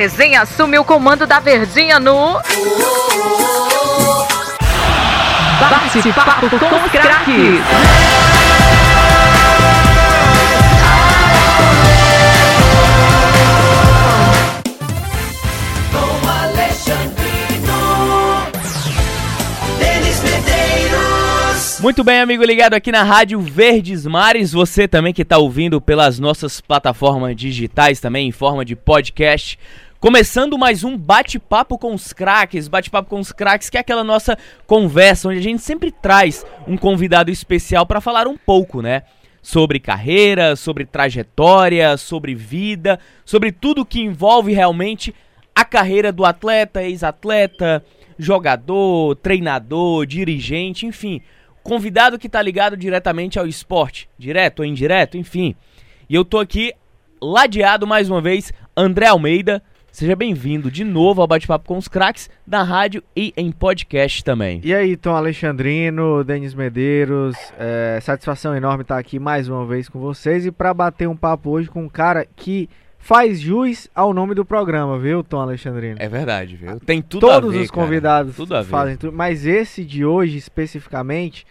resenha assume o comando da Verdinha no. Bate-papo com os craques. Muito bem, amigo ligado aqui na Rádio Verdes Mares, você também que está ouvindo pelas nossas plataformas digitais também em forma de podcast. Começando mais um bate-papo com os craques, bate-papo com os craques, que é aquela nossa conversa onde a gente sempre traz um convidado especial para falar um pouco, né? Sobre carreira, sobre trajetória, sobre vida, sobre tudo que envolve realmente a carreira do atleta, ex-atleta, jogador, treinador, dirigente, enfim convidado que tá ligado diretamente ao esporte, direto ou indireto, enfim. E eu tô aqui ladeado mais uma vez, André Almeida. Seja bem-vindo de novo ao Bate-Papo com os Craques da rádio e em podcast também. E aí, Tom Alexandrino, Denis Medeiros, é, satisfação enorme estar aqui mais uma vez com vocês e para bater um papo hoje com um cara que faz jus ao nome do programa, viu, Tom Alexandrino? É verdade, viu? Tem tudo Todos a ver, os convidados tudo a ver. fazem tudo, mas esse de hoje especificamente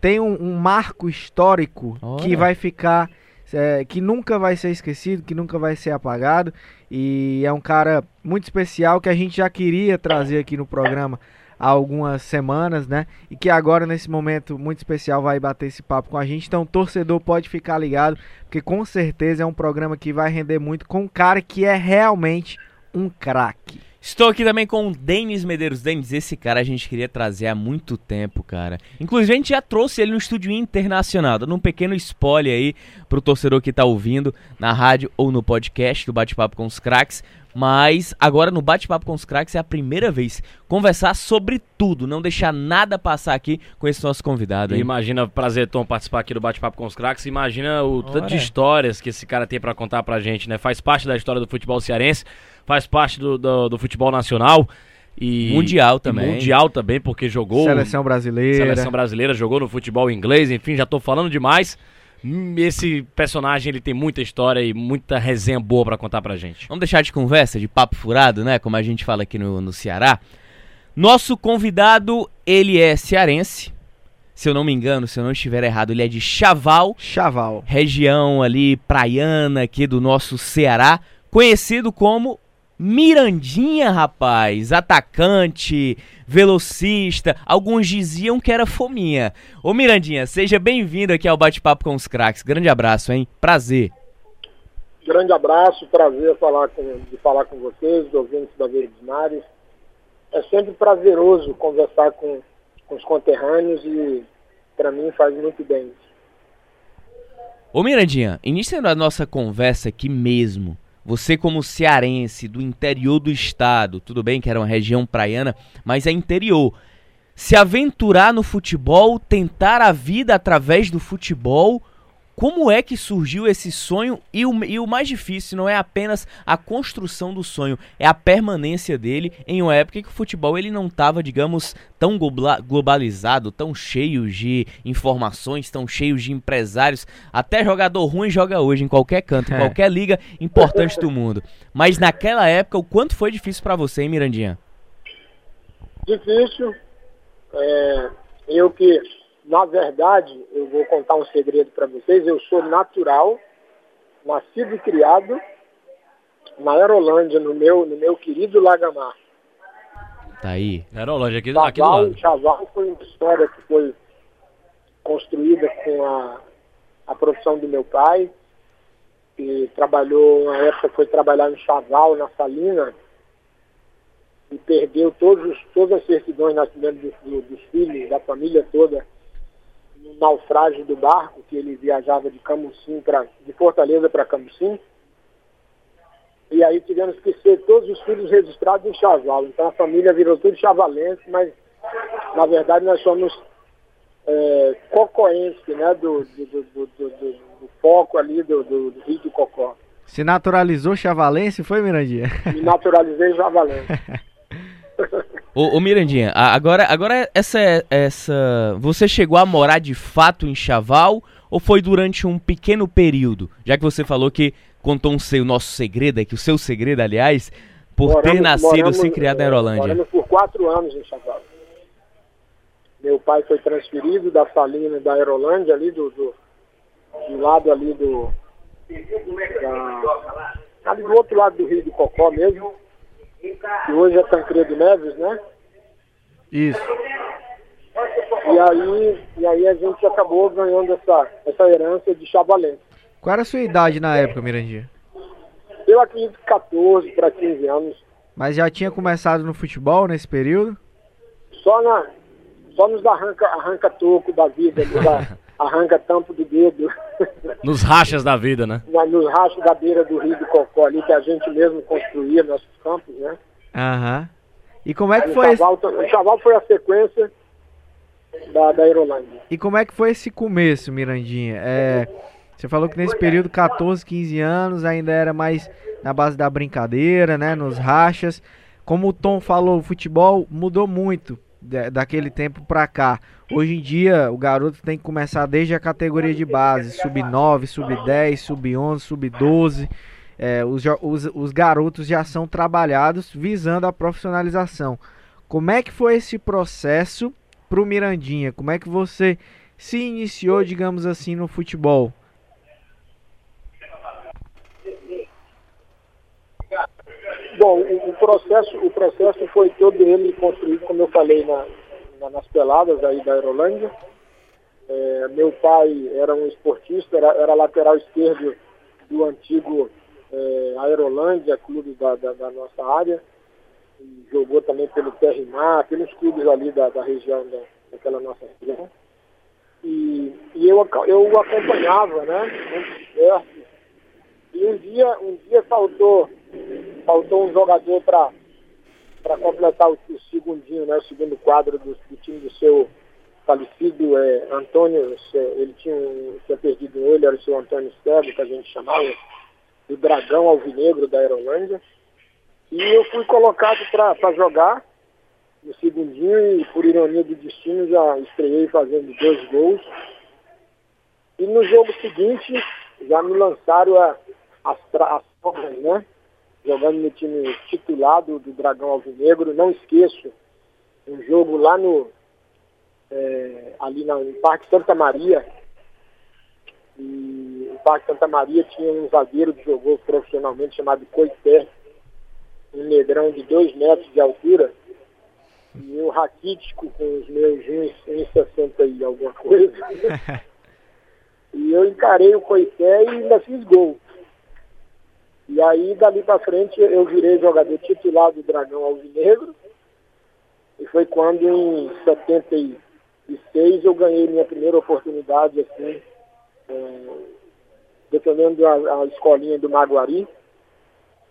tem um, um marco histórico Olha. que vai ficar, é, que nunca vai ser esquecido, que nunca vai ser apagado e é um cara muito especial que a gente já queria trazer aqui no programa há algumas semanas, né? E que agora, nesse momento muito especial, vai bater esse papo com a gente. Então, torcedor pode ficar ligado, porque com certeza é um programa que vai render muito com um cara que é realmente um craque. Estou aqui também com o Denis Medeiros. Denis, esse cara a gente queria trazer há muito tempo, cara. Inclusive, a gente já trouxe ele no estúdio internacional, dando um pequeno spoiler aí pro torcedor que tá ouvindo na rádio ou no podcast do Bate-Papo com os Craques. Mas agora no Bate-Papo com os Craques é a primeira vez conversar sobre tudo, não deixar nada passar aqui com esse nosso convidado. Hein? Imagina, prazer, Tom, participar aqui do Bate-Papo com os Craques. Imagina o tanto Ora. de histórias que esse cara tem pra contar pra gente, né? Faz parte da história do futebol cearense, faz parte do, do, do futebol nacional. E Mundial e também. mundial também, porque jogou. Seleção brasileira. Seleção brasileira, jogou no futebol inglês, enfim, já tô falando demais. Esse personagem ele tem muita história e muita resenha boa pra contar pra gente. Vamos deixar de conversa, de papo furado, né? Como a gente fala aqui no, no Ceará. Nosso convidado, ele é cearense. Se eu não me engano, se eu não estiver errado, ele é de Chaval, Chaval. região ali praiana aqui do nosso Ceará, conhecido como Mirandinha, rapaz, atacante, velocista, alguns diziam que era fominha. Ô Mirandinha, seja bem-vindo aqui ao Bate-Papo com os Craques. Grande abraço, hein? Prazer. Grande abraço, prazer falar com, de falar com vocês, ouvintes da Verdes Mares. É sempre prazeroso conversar com, com os conterrâneos e para mim faz muito bem. Ô Mirandinha, iniciando a nossa conversa aqui mesmo, você como cearense do interior do estado, tudo bem que era uma região praiana, mas é interior. Se aventurar no futebol, tentar a vida através do futebol, como é que surgiu esse sonho? E o, e o mais difícil não é apenas a construção do sonho, é a permanência dele em uma época que o futebol ele não estava, digamos, tão globalizado, tão cheio de informações, tão cheio de empresários. Até jogador ruim joga hoje em qualquer canto, em É. qualquer liga importante do mundo. Mas naquela época, o quanto foi difícil pra você, hein, Mirandinha? Difícil. É, eu que, na verdade, eu vou contar um segredo para vocês. Eu sou natural, nascido e criado na Aerolândia, no meu, no meu querido Lagamar. Tá aí. Herolândia, aqui, aqui do Chaval, lado. Chaval foi uma história que foi construída com a, a profissão do meu pai, que trabalhou, na época foi trabalhar em Chaval, na Salina, e perdeu todos, os- todas as certidões de nascimento dos, do- dos filhos, da família toda, no naufrágio do barco, que ele viajava de Camusim pra, de Fortaleza para Camusim. E aí tivemos que ser todos os filhos registrados em Chaval. Então a família virou tudo chavalense, mas na verdade nós somos é, cocoense, né? Do, do, do, do, foco ali do, do, do Rio do Cocó. Se naturalizou chavalense, foi, Mirandinha? Me naturalizei chavalense. Ô, ô Mirandinha, agora, agora essa, essa. Você chegou a morar de fato em Chaval ou foi durante um pequeno período? Já que você falou que contou um seu, o nosso segredo aqui, o seu segredo, aliás, por ter Moramos- nascido moramos, se criado na eh, Aerolândia. Moramos por quatro anos em Chaval. Meu pai foi transferido da Salina da Aerolândia, ali do, do, do lado ali do. Da, ali do outro lado do Rio do Cocó mesmo. Que hoje é Tancredo Neves, né? Isso. E aí, e aí a gente acabou ganhando essa, essa herança de Chavalense. Qual era a sua idade na época, Mirandinha? Eu acredito que 14 para 15 anos. Mas já tinha começado no futebol nesse período? Só, na, só nos arranca, arranca da vida, nos a- arranca tampo do dedo, Nos rachas da vida, né? na- nos rachos da beira do Rio do Cocó ali, que a gente mesmo construía nossos campos, né? Aham. E como é que O foi esse, Chaval, o Chaval foi a sequência da, da Aerolândia. e como é que foi esse começo, Mirandinha? É, você falou que nesse período 14, 15 anos ainda era mais na base da brincadeira, né, nos rachas. Como o Tom falou, o futebol mudou muito da- daquele tempo pra cá. Hoje em dia, o garoto tem que começar desde a categoria de base, sub 9, sub 10, sub 11, sub 12. É, os, os, os garotos já são trabalhados visando a profissionalização. Como é que foi esse processo pro Mirandinha? Como é que você se iniciou, digamos assim, no futebol? Bom, o, o processo, o processo foi todo ele construído, como eu falei, na, na- nas peladas aí da Aerolândia. É, meu pai era um esportista, era, era lateral esquerdo do antigo é, Aerolândia, clube da, da, da nossa área. E jogou também pelo Terrimar, pelos clubes ali da, da região, da, daquela nossa região. E, e eu, eu acompanhava, né, muito perto. E um dia, um dia faltou faltou um jogador para para completar o, o segundinho, né, o segundo quadro do, do time do seu falecido é, Antônio, ele tinha, tinha perdido um olho, era o seu Antônio Sérgio, que a gente chamava, do Dragão Alvinegro da Aerolândia. E eu fui colocado para jogar no segundinho e, por ironia do destino, já estreiei fazendo dois gols. E no jogo seguinte, já me lançaram a, as, as né? Jogando no time titular do, do Dragão Alvinegro. Não esqueço, um jogo lá no. é, ali na, no Parque Santa Maria. E o Parque Santa Maria tinha um zagueiro que jogou profissionalmente chamado Coité, um negrão de 2 metros de altura. E eu raquítico com os meus 1,60 e alguma coisa. E eu encarei o Coité e ainda fiz gol. E aí, dali para frente, eu virei jogador titular do Dragão Alvinegro. E foi quando, em 76, eu ganhei minha primeira oportunidade, assim, é, defendendo a, a escolinha do Maguari.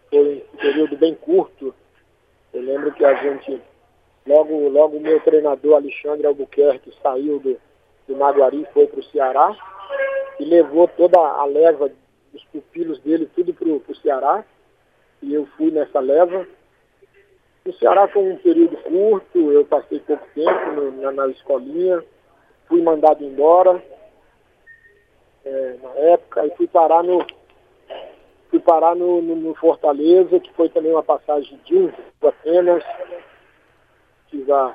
Foi um período bem curto. Eu lembro que a gente, logo, logo o meu treinador, Alexandre Albuquerque, saiu do, do Maguari e foi para o Ceará e levou toda a leva dos pupilos dele tudo pro, pro Ceará. E eu fui nessa leva. O Ceará foi um período curto, eu passei pouco tempo no- na, na escolinha, fui mandado embora é, na época e fui parar no. Fui parar no, no- no Fortaleza, que foi também uma passagem de um apenas. Tive a,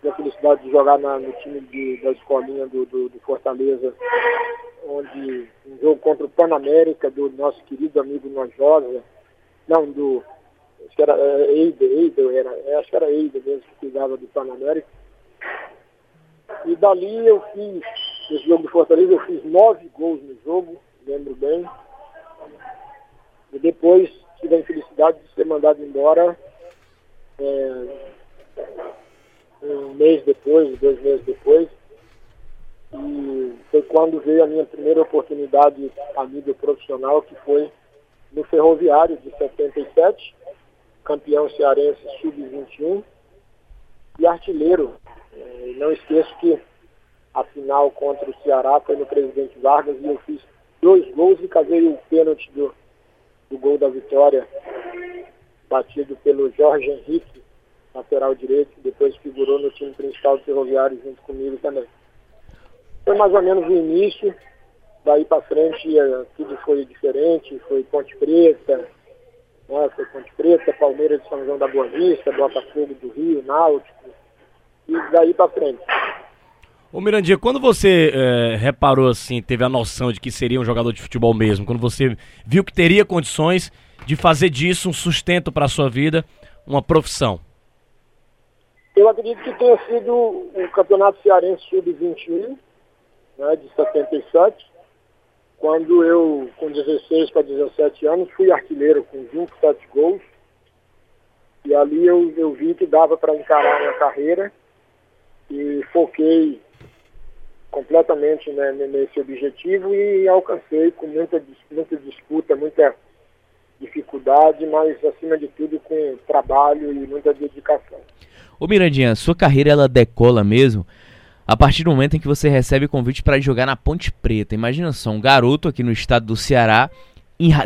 tive a felicidade de jogar na- no time de- da escolinha do, do, do Fortaleza onde um jogo contra o Panamérica do nosso querido amigo Nojosa, não, do, acho que era é, Eider, Eider era, é, acho que era Eider mesmo que cuidava do Panamérica. E dali eu fiz, nesse jogo do Fortaleza, eu fiz nove gols no jogo, lembro bem. E depois tive a infelicidade de ser mandado embora é, um mês depois, dois meses depois. E foi quando veio a minha primeira oportunidade a nível profissional, que foi no Ferroviário de 77, campeão cearense sub-21 e artilheiro. Eh, Não esqueço que a final contra o Ceará foi no Presidente Vargas e eu fiz dois gols e casei o pênalti do, do gol da vitória, batido pelo Jorge Henrique, lateral direito, que depois figurou no time principal do Ferroviário junto comigo também. Foi mais ou menos o início, daí para frente eh, tudo foi diferente, foi Ponte Preta, né? Foi Ponte Preta, Palmeiras de São João da Boa Vista, Botafogo do Rio, Náutico, e daí para frente. Ô Mirandinha, quando você é, reparou assim, teve a noção de que seria um jogador de futebol mesmo, quando você viu que teria condições de fazer disso um sustento para sua vida, uma profissão? Eu acredito que tenha sido o Campeonato Cearense Sub-21, né, de 77, quando eu, com 16 para 17 anos, fui artilheiro com 27 gols. E ali eu, eu vi que dava para encarar a minha carreira e foquei completamente né, nesse objetivo e alcancei com muita, muita disputa, muita dificuldade, mas acima de tudo com trabalho e muita dedicação. Ô Mirandinha, sua carreira ela decola mesmo a partir do momento em que você recebe convite para jogar na Ponte Preta. Imagina só, um garoto aqui no estado do Ceará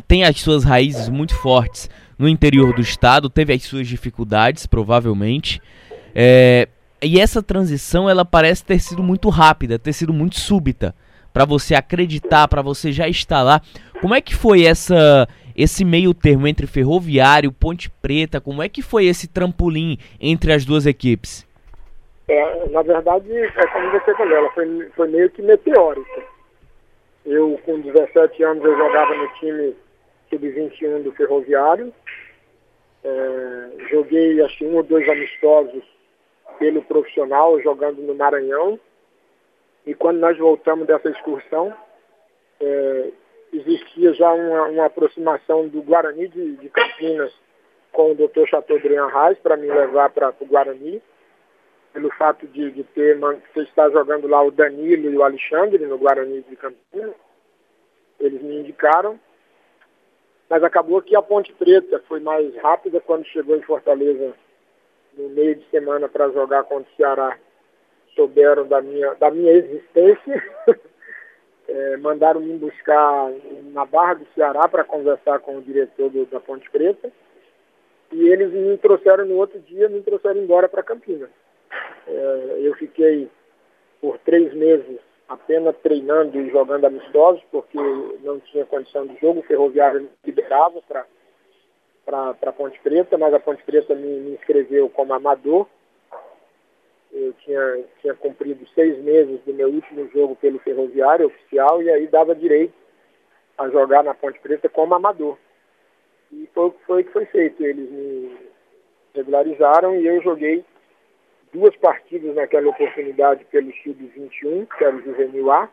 tem as suas raízes muito fortes no interior do estado, teve as suas dificuldades, provavelmente. É, e essa transição ela parece ter sido muito rápida, ter sido muito súbita para você acreditar, para você já estar lá. Como é que foi essa esse meio termo entre Ferroviário, Ponte Preta? Como é que foi esse trampolim entre as duas equipes? É, na verdade, é como você falou, ela foi, foi meio que meteórica. Eu, com 17 anos, eu jogava no time sub-21 do Ferroviário. É, joguei, acho um ou dois amistosos pelo profissional jogando no Maranhão. E quando nós voltamos dessa excursão, é, existia já uma, uma, aproximação do Guarani de, de, Campinas com o Dr. Chateaubriand Reis para me levar para o Guarani, pelo fato de, de ter de estar jogando lá o Danilo e o Alexandre no Guarani de Campinas. Eles me indicaram, mas acabou que a Ponte Preta foi mais rápida quando chegou em Fortaleza no meio de semana para jogar contra o Ceará souberam da minha, da minha existência, é, mandaram me buscar na Barra do Ceará para conversar com o diretor do, da Ponte Preta e eles me trouxeram no outro dia, me trouxeram embora para Campinas. É, eu fiquei por três meses apenas treinando e jogando amistosos, porque não tinha condição de jogo, o Ferroviário liberava para para Ponte Preta, mas a Ponte Preta me, me inscreveu como amador. Eu tinha, tinha cumprido seis meses do meu último jogo pelo Ferroviário oficial e aí dava direito a jogar na Ponte Preta como amador. E foi o foi, que foi feito. Eles me regularizaram e eu joguei duas partidas naquela oportunidade pelo Sub-21, que era o Juvenil A.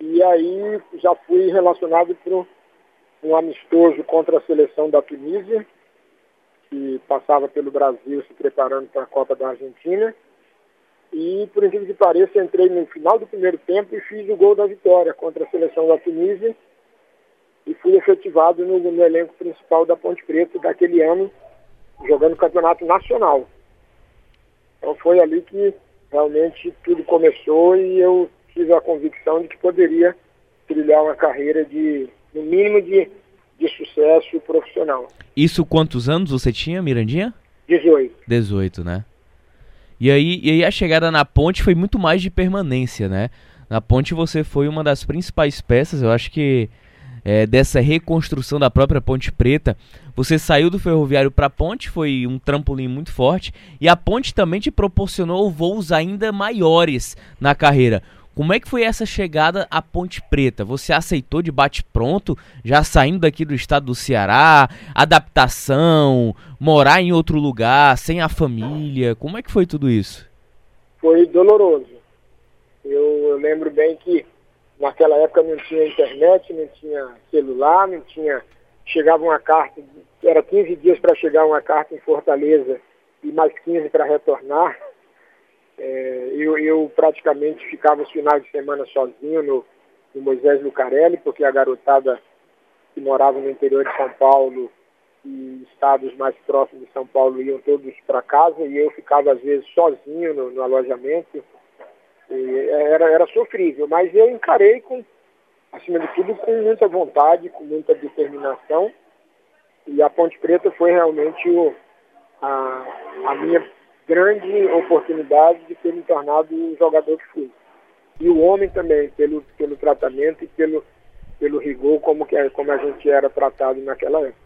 E aí já fui relacionado para um amistoso contra a seleção da Tunísia, que passava pelo Brasil se preparando para a Copa da Argentina. E, por incrível que pareça, entrei no final do primeiro tempo e fiz o gol da vitória contra a seleção da Tunísia e fui efetivado no, no elenco principal da Ponte Preta daquele ano, jogando campeonato nacional. Então foi ali que realmente tudo começou e eu tive a convicção de que poderia trilhar uma carreira de no mínimo de, de sucesso profissional. Isso quantos anos você tinha, Mirandinha? 18. 18, né? E aí, e aí a chegada na ponte foi muito mais de permanência, né? Na ponte você foi uma das principais peças, eu acho que é, dessa reconstrução da própria Ponte Preta. Você saiu do ferroviário para a ponte, foi um trampolim muito forte, e a ponte também te proporcionou voos ainda maiores na carreira. Como é que foi essa chegada à Ponte Preta? Você aceitou de bate-pronto, já saindo daqui do estado do Ceará, adaptação, morar em outro lugar, sem a família? Como é que foi tudo isso? Foi doloroso. Eu, eu lembro bem que naquela época não tinha internet, não tinha celular, não tinha. Chegava uma carta, era 15 dias para chegar uma carta em Fortaleza e mais 15 para retornar. É, eu, eu, praticamente ficava os finais de semana sozinho no, no Moisés Lucarelli, porque a garotada que morava no interior de São Paulo e estados mais próximos de São Paulo iam todos para casa e eu ficava às vezes sozinho no, no alojamento. era, era sofrível, mas eu encarei com, acima de tudo, com muita vontade, com muita determinação. E a Ponte Preta foi realmente o, a, a minha grande oportunidade de ter me tornado o jogador que fui. E o homem também, pelo, pelo tratamento e pelo, pelo rigor como, que, como a gente era tratado naquela época.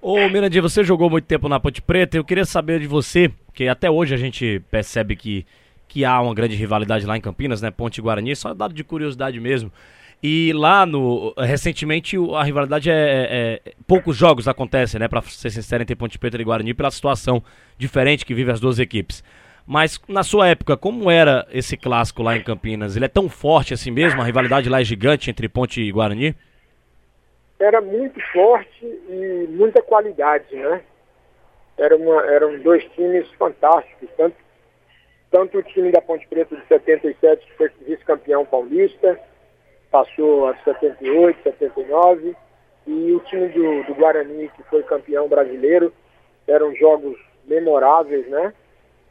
Ô Mirandinha, você jogou muito tempo na Ponte Preta, eu queria saber de você, que até hoje a gente percebe que, que há uma grande rivalidade lá em Campinas, né? Ponte e Guarani, só dado de curiosidade mesmo. E lá no. Recentemente a rivalidade é, é, é. poucos jogos acontecem, né? Pra ser sincero, entre Ponte Preta e Guarani, pela situação diferente que vive as duas equipes. Mas na sua época, como era esse clássico lá em Campinas? Ele é tão forte assim mesmo? A rivalidade lá é gigante entre Ponte e Guarani? Era muito forte e muita qualidade, né? Era uma, eram dois times fantásticos, tanto, tanto o time da Ponte Preta de 77, que foi vice-campeão paulista, passou a 78, 79, e o time do, do Guarani, que foi campeão brasileiro, eram jogos memoráveis, né?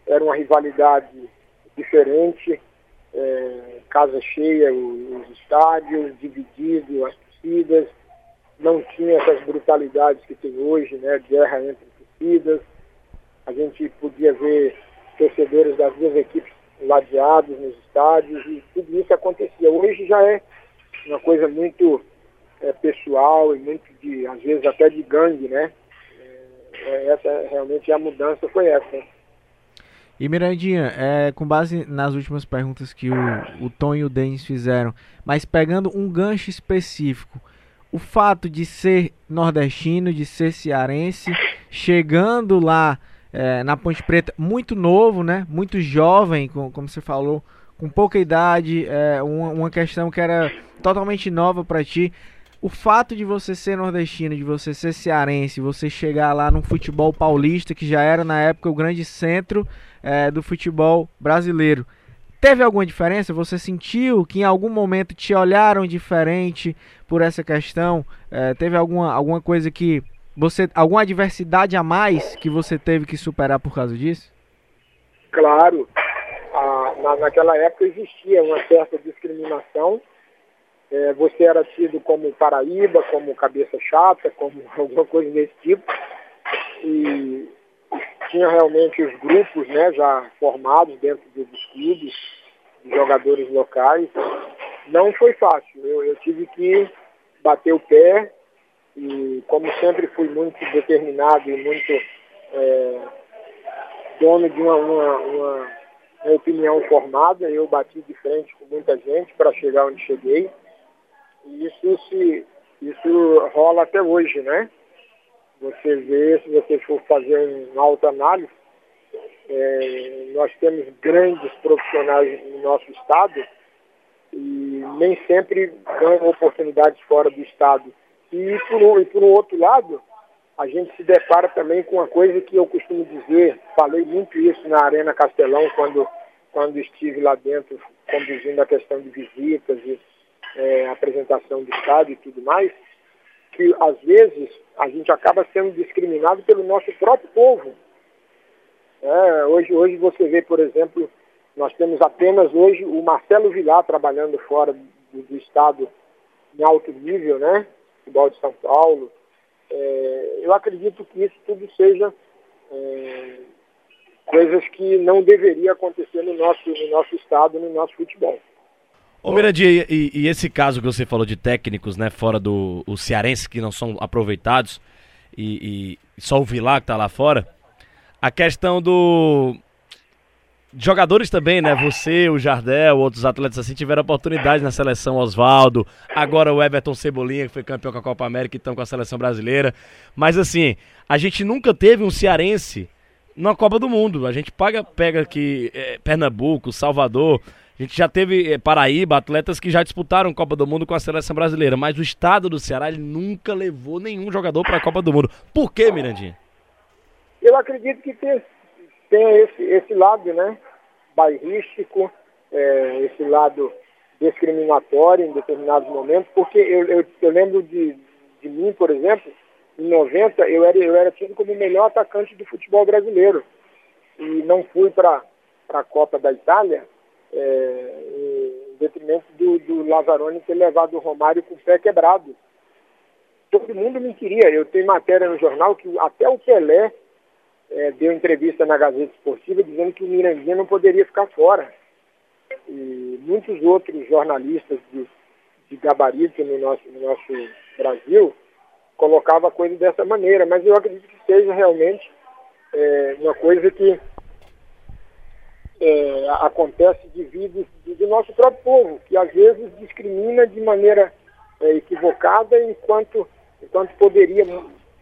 Era uma rivalidade diferente, é, casa cheia, os, os estádios, dividido, as torcidas, não tinha essas brutalidades que tem hoje, né? Guerra entre torcidas. A gente podia ver torcedores das duas equipes ladeados nos estádios e tudo isso acontecia. Hoje já é uma coisa muito é, pessoal e muito de, às vezes até de gangue, né? É, essa realmente a mudança foi essa. E Mirandinha, é, com base nas últimas perguntas que o, o Tom e o Denis fizeram, mas pegando um gancho específico, o fato de ser nordestino, de ser cearense, chegando lá é, na Ponte Preta, muito novo, né? Muito jovem, com, como você falou, com pouca idade, é, uma, uma questão que era totalmente nova para ti. O fato de você ser nordestino, de você ser cearense, você chegar lá no futebol paulista, que já era na época o grande centro é, do futebol brasileiro. Teve alguma diferença? Você sentiu que em algum momento te olharam diferente por essa questão? É, teve alguma, alguma coisa que você. alguma adversidade a mais que você teve que superar por causa disso? Claro na, naquela época existia uma certa discriminação. É, você era tido como Paraíba, como cabeça chata, como alguma coisa desse tipo. E tinha realmente os grupos né, já formados dentro dos clubes, de jogadores locais. Não foi fácil. Eu, eu tive que bater o pé e como sempre fui muito determinado e muito é, dono de uma, uma, uma uma opinião formada, eu bati de frente com muita gente para chegar onde cheguei. E isso, se, isso rola até hoje, né? Você vê, se você for fazer uma autoanálise, é, nós temos grandes profissionais no nosso estado e nem sempre ganham oportunidades fora do estado. E por, um, e por um outro lado, a gente se depara também com uma coisa que eu costumo dizer, falei muito isso na Arena Castelão quando, quando estive lá dentro conduzindo a questão de visitas e é, apresentação do Estado e tudo mais, que às vezes a gente acaba sendo discriminado pelo nosso próprio povo. É, hoje, hoje você vê, por exemplo, nós temos apenas hoje o Marcelo Vilar trabalhando fora do, do Estado em alto nível, né? Futebol de São Paulo, é, eu acredito que isso tudo seja é, coisas que não deveria acontecer no nosso, no nosso estado, no nosso futebol. Ô Mirandinha, e, e, esse caso que você falou de técnicos, né, fora do o cearense que não são aproveitados e, e só o Vilar que tá lá fora, a questão do jogadores também, né? Você, o Jardel, outros atletas assim tiveram oportunidade na seleção Oswaldo, agora o Everton Cebolinha, que foi campeão com a Copa América e estão com a seleção brasileira. Mas assim, a gente nunca teve um cearense na Copa do Mundo. A gente paga, pega aqui é, Pernambuco, Salvador. A gente já teve é, Paraíba, atletas que já disputaram Copa do Mundo com a seleção brasileira, mas o estado do Ceará ele nunca levou nenhum jogador para a Copa do Mundo. Por que, Mirandinha? Eu acredito que tem tem esse, esse lado, né, bairrístico, é, esse lado discriminatório em determinados momentos, porque eu, eu, eu lembro de, de mim, por exemplo, em 90 eu era, eu era tido como o melhor atacante do futebol brasileiro. E não fui para a Copa da Itália é, em detrimento do, do Lazzaroni ter levado o Romário com o pé quebrado. Todo mundo me queria. Eu tenho matéria no jornal que até o Pelé é, deu entrevista na Gazeta Esportiva dizendo que o Mirandinha não poderia ficar fora. E muitos outros jornalistas de, de gabarito no nosso, no nosso Brasil colocava a coisa dessa maneira, mas eu acredito que seja realmente é, uma coisa que é, acontece devido do nosso próprio povo, que às vezes discrimina de maneira é, equivocada enquanto, enquanto poderia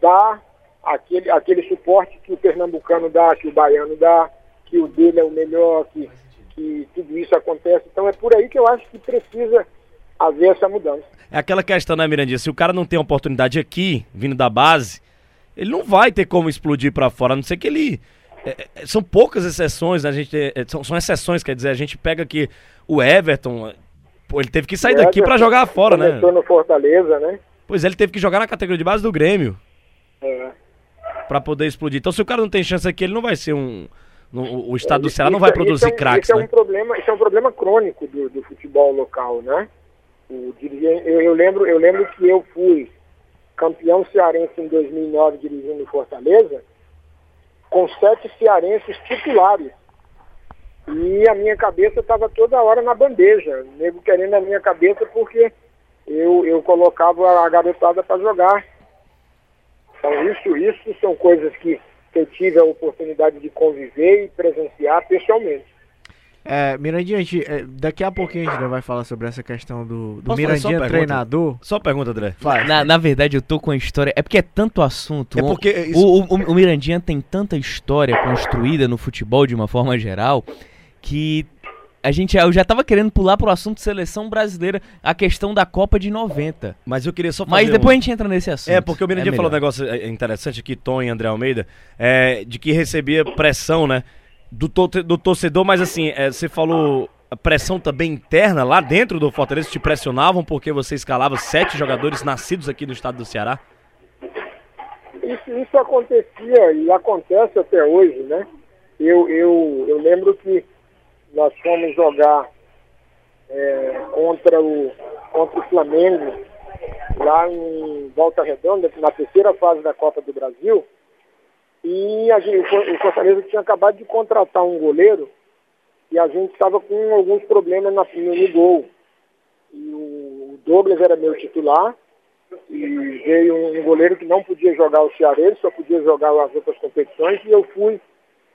dar aquele, aquele suporte que o pernambucano dá, que o baiano dá, que o dele é o melhor, que, que tudo isso acontece. Então é por aí que eu acho que precisa haver essa mudança. É aquela questão, né, Mirandinha? Se o cara não tem oportunidade aqui, vindo da base, ele não vai ter como explodir para fora, a não ser que ele. É, é, são poucas exceções, né? a gente, é, são, são, exceções, quer dizer, a gente pega aqui o Everton, pô, ele teve que sair daqui para jogar fora, né? no Fortaleza, né? Pois é, ele teve que jogar na categoria de base do Grêmio. É. Pra poder explodir. Então, se o cara não tem chance aqui, ele não vai ser um. No, o estado do Ceará não vai produzir isso é, craques, isso né? É um problema, isso é um problema crônico do, do futebol local, né? O, eu, eu, lembro, eu lembro que eu fui campeão cearense em 2009 dirigindo Fortaleza, com sete cearenses titulares. E a minha cabeça estava toda hora na bandeja, nego querendo a minha cabeça porque eu, eu colocava a garotada para jogar. Então isso, isso são coisas que, eu tive a oportunidade de conviver e presenciar pessoalmente. É, Mirandinha, a gente, é, daqui a pouquinho a gente vai falar sobre essa questão do, do Mirandinha treinador. Só pergunta, André. Na, na, verdade, eu tô com a história. É porque é tanto assunto. É porque isso... o, o, o, Mirandinha tem tanta história construída no futebol de uma forma geral que a gente eu já tava querendo pular pro assunto seleção brasileira, a questão da Copa de 90. Mas eu queria só fazer Mas depois um... a gente entra nesse assunto. É, porque o Mirandinha é falou um negócio é, interessante aqui, Tom e André Almeida, é, de que recebia pressão, né? do, to do torcedor, mas assim, é, você falou a pressão também interna lá dentro do Fortaleza te pressionavam porque você escalava sete jogadores nascidos aqui no estado do Ceará? Isso, isso acontecia e acontece até hoje, né? Eu, eu, eu lembro que nós fomos jogar é, contra, o, contra o Flamengo lá em Volta Redonda, na terceira fase da Copa do Brasil, e a gente, o Fortaleza tinha acabado de contratar um goleiro e a gente estava com alguns problemas na, no, no gol. E o Douglas era meu titular e veio um, goleiro que não podia jogar o Cearense, só podia jogar as outras competições e eu fui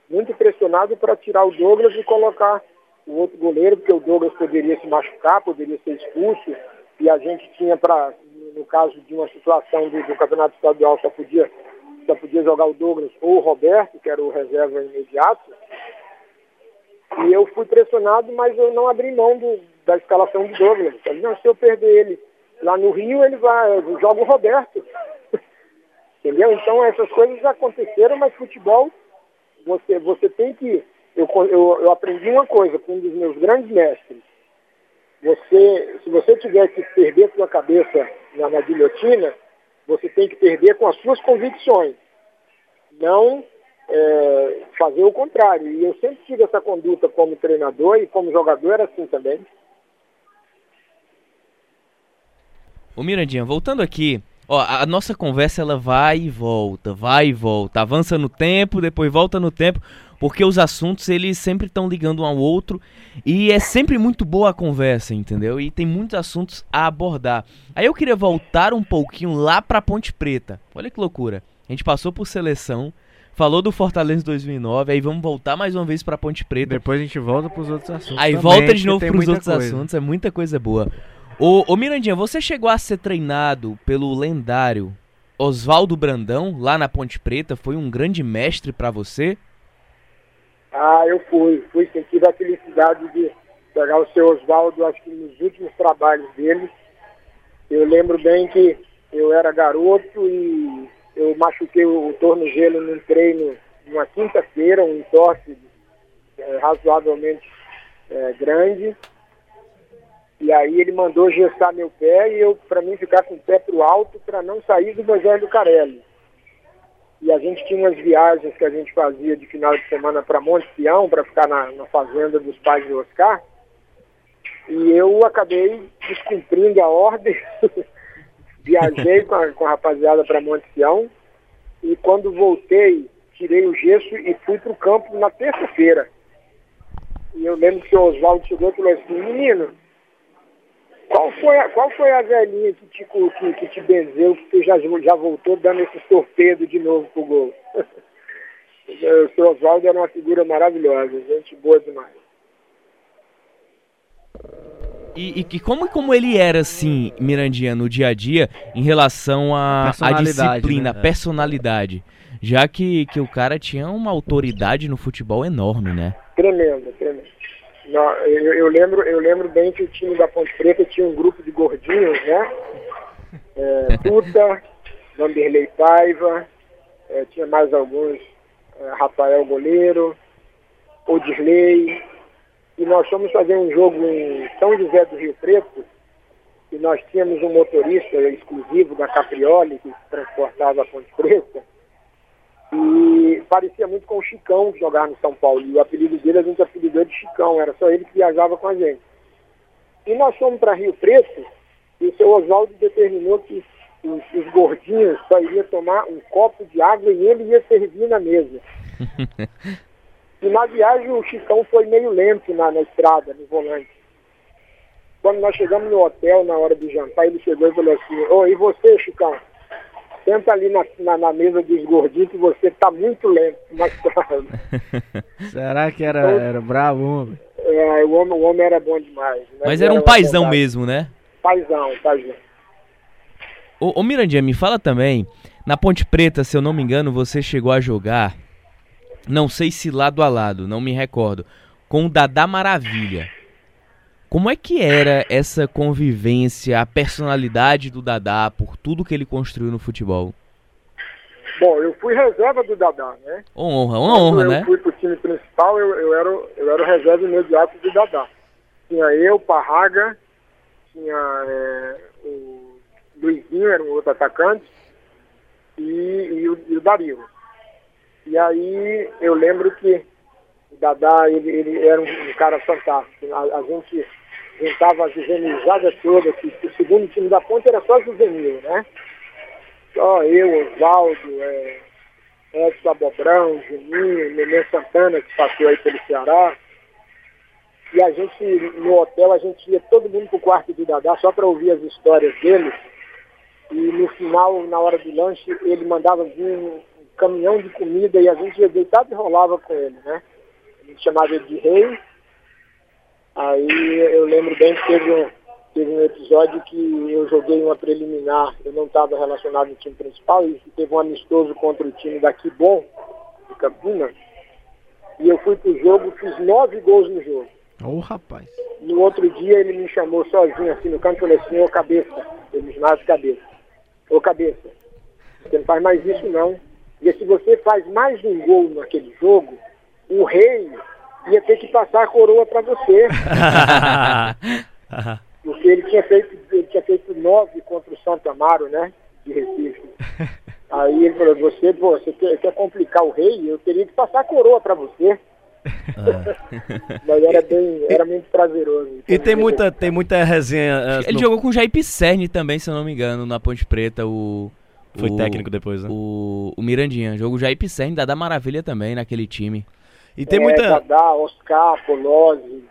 muito pressionado para tirar o Douglas e colocar o outro goleiro, porque o Douglas poderia se machucar, poderia ser expulso e a gente tinha para, no caso de uma situação do, do Campeonato Estadual, só podia só podia jogar o Douglas ou o Roberto, que era o reserva imediato. E eu fui pressionado, mas eu não abri mão do, da escalação do Douglas. Não, se eu perder ele lá no Rio, ele vai, joga o Roberto. Entendeu? Então essas coisas aconteceram, mas futebol, você, você tem que. Eu, eu, eu aprendi uma coisa com um dos meus grandes mestres. Você, se você tiver que perder sua cabeça na, na guilhotina, você tem que perder com as suas convicções, não é, fazer o contrário. E eu sempre tive essa conduta como treinador e como jogador era assim também. Ô Mirandinha, voltando aqui, ó, a nossa conversa ela vai e volta, vai e volta, avança no tempo, depois volta no tempo, porque os assuntos eles sempre estão ligando um ao outro e é sempre muito boa a conversa, entendeu? E tem muitos assuntos a abordar. Aí eu queria voltar um pouquinho lá para Ponte Preta. Olha que loucura. A gente passou por seleção, falou do Fortaleza 2009, aí vamos voltar mais uma vez para Ponte Preta. Depois a gente volta para os outros assuntos. Aí também, volta de novo para os outros coisa. assuntos, é muita coisa boa. Ô, ô Mirandinha, você chegou a ser treinado pelo lendário Oswaldo Brandão lá na Ponte Preta? Foi um grande mestre para você? Ah, eu fui. Fui sentir a felicidade de pegar o seu Oswaldo, acho que nos últimos trabalhos dele. Eu lembro bem que eu era garoto e eu machuquei o tornozelo num treino numa quinta-feira, um entorse é, razoavelmente é, grande. E aí ele mandou gestar meu pé e eu, para mim, ficar com o pé pro alto para não sair do Evangelho do Carelli e a gente tinha umas viagens que a gente fazia de final de semana para Monte Sião, para ficar na, na, fazenda dos pais do Oscar. E eu acabei descumprindo a ordem, viajei com a, com a rapaziada para Monte Sião e quando voltei, tirei o gesso e fui para o campo na terça-feira. E eu lembro que o Oswaldo chegou e falou assim, menino, Qual foi, a, qual foi a velhinha que te, que, que te benzeu, que você já, já voltou dando esse torpedo de novo pro gol? o seu Oswaldo era uma figura maravilhosa, gente boa demais. E, e, e como, como ele era, assim, Mirandinha, no dia a dia, em relação à disciplina, né? personalidade? Já que, que o cara tinha uma autoridade no futebol enorme, né? Tremendo, tremendo. Eu, eu, lembro, eu lembro bem que o time da Ponte Preta tinha um grupo de gordinhos, né? É, Tuta, Vanderlei Paiva, é, tinha mais alguns, é, Rafael Goleiro, Odirley, e nós fomos fazer um jogo em São José do Rio Preto, e nós tínhamos um motorista exclusivo da Caprioli, que transportava a Ponte Preta, e parecia muito com o Chicão que jogava no São Paulo. E o apelido dele a gente apelidou de Chicão, era só ele que viajava com a gente. E nós fomos para Rio Preto e o seu Oswaldo determinou que os, os, gordinhos só iriam tomar um copo de água e ele ia servir na mesa. e na viagem o Chicão foi meio lento na, na estrada, no volante. Quando nós chegamos no hotel, na hora do jantar, ele chegou e falou assim, ô, oh, e você, Chicão? Senta ali na, na, na, mesa dos gordinhos que você tá muito lento na estrada. Será que era, então, era bravo, homem? É, o homem, o homem era bom demais. Né? Mas era um paizão mesmo, né? Paizão, paizão. Ô, ô Mirandinha, me fala também, na Ponte Preta, se eu não me engano, você chegou a jogar, não sei se lado a lado, não me recordo, com o Dadá Maravilha. Como é que era essa convivência, a personalidade do Dadá, por tudo que ele construiu no futebol? Bom, eu fui reserva do Dadá, né? Honra, uma honra, eu né? Eu fui pro time principal, eu, eu, era, eu era o reserva imediato do Dadá. Tinha eu, Parraga, tinha é, o Luizinho, era um outro atacante, e, e, o, e o Dario. E aí eu lembro que o Dadá, ele, ele era um, um cara fantástico. A, a gente juntava a juvenilizada toda, que o segundo time da ponte era só juvenil, né? Só eu, Oswaldo, é, Edson Abobrão, Juninho, Nenê Santana, que passou aí pelo Ceará. E a gente, no hotel, a gente ia todo mundo pro quarto do Dadá só para ouvir as histórias dele. E no final, na hora do lanche, ele mandava vir um caminhão de comida e a gente ia deitado e rolava com ele, né? Chamava ele de rei Aí eu lembro bem que teve um, teve um episódio que eu joguei uma preliminar, eu não estava relacionado no time principal, e teve um amistoso contra o time daqui bom, de Campinas, e eu fui pro jogo, fiz nove gols no jogo. Ô oh, rapaz. No outro dia ele me chamou sozinho assim no canto e falou assim, ô cabeça, ele me chamava de cabeça. Ô cabeça, você não faz mais isso não. E se você faz mais um gol naquele jogo, o rei ia ter que passar a coroa para você. Porque ele tinha feito, ele tinha feito nove contra o Santo Amaro, né? De Recife. Aí ele falou, você, pô, você quer, quer complicar o rei? Eu teria que passar a coroa para você. Mas era bem, era muito prazeroso. E tem muita, tem muita resenha. Uh, Ele no... jogou com o Jair Pisserni também, se eu não me engano, na Ponte Preta, o. Foi o, técnico depois, né? O, o Mirandinha. Jogo Jair Pisserni, da Maravilha também naquele time. E tem é, muita. Dadá, Oscar, Polozzi,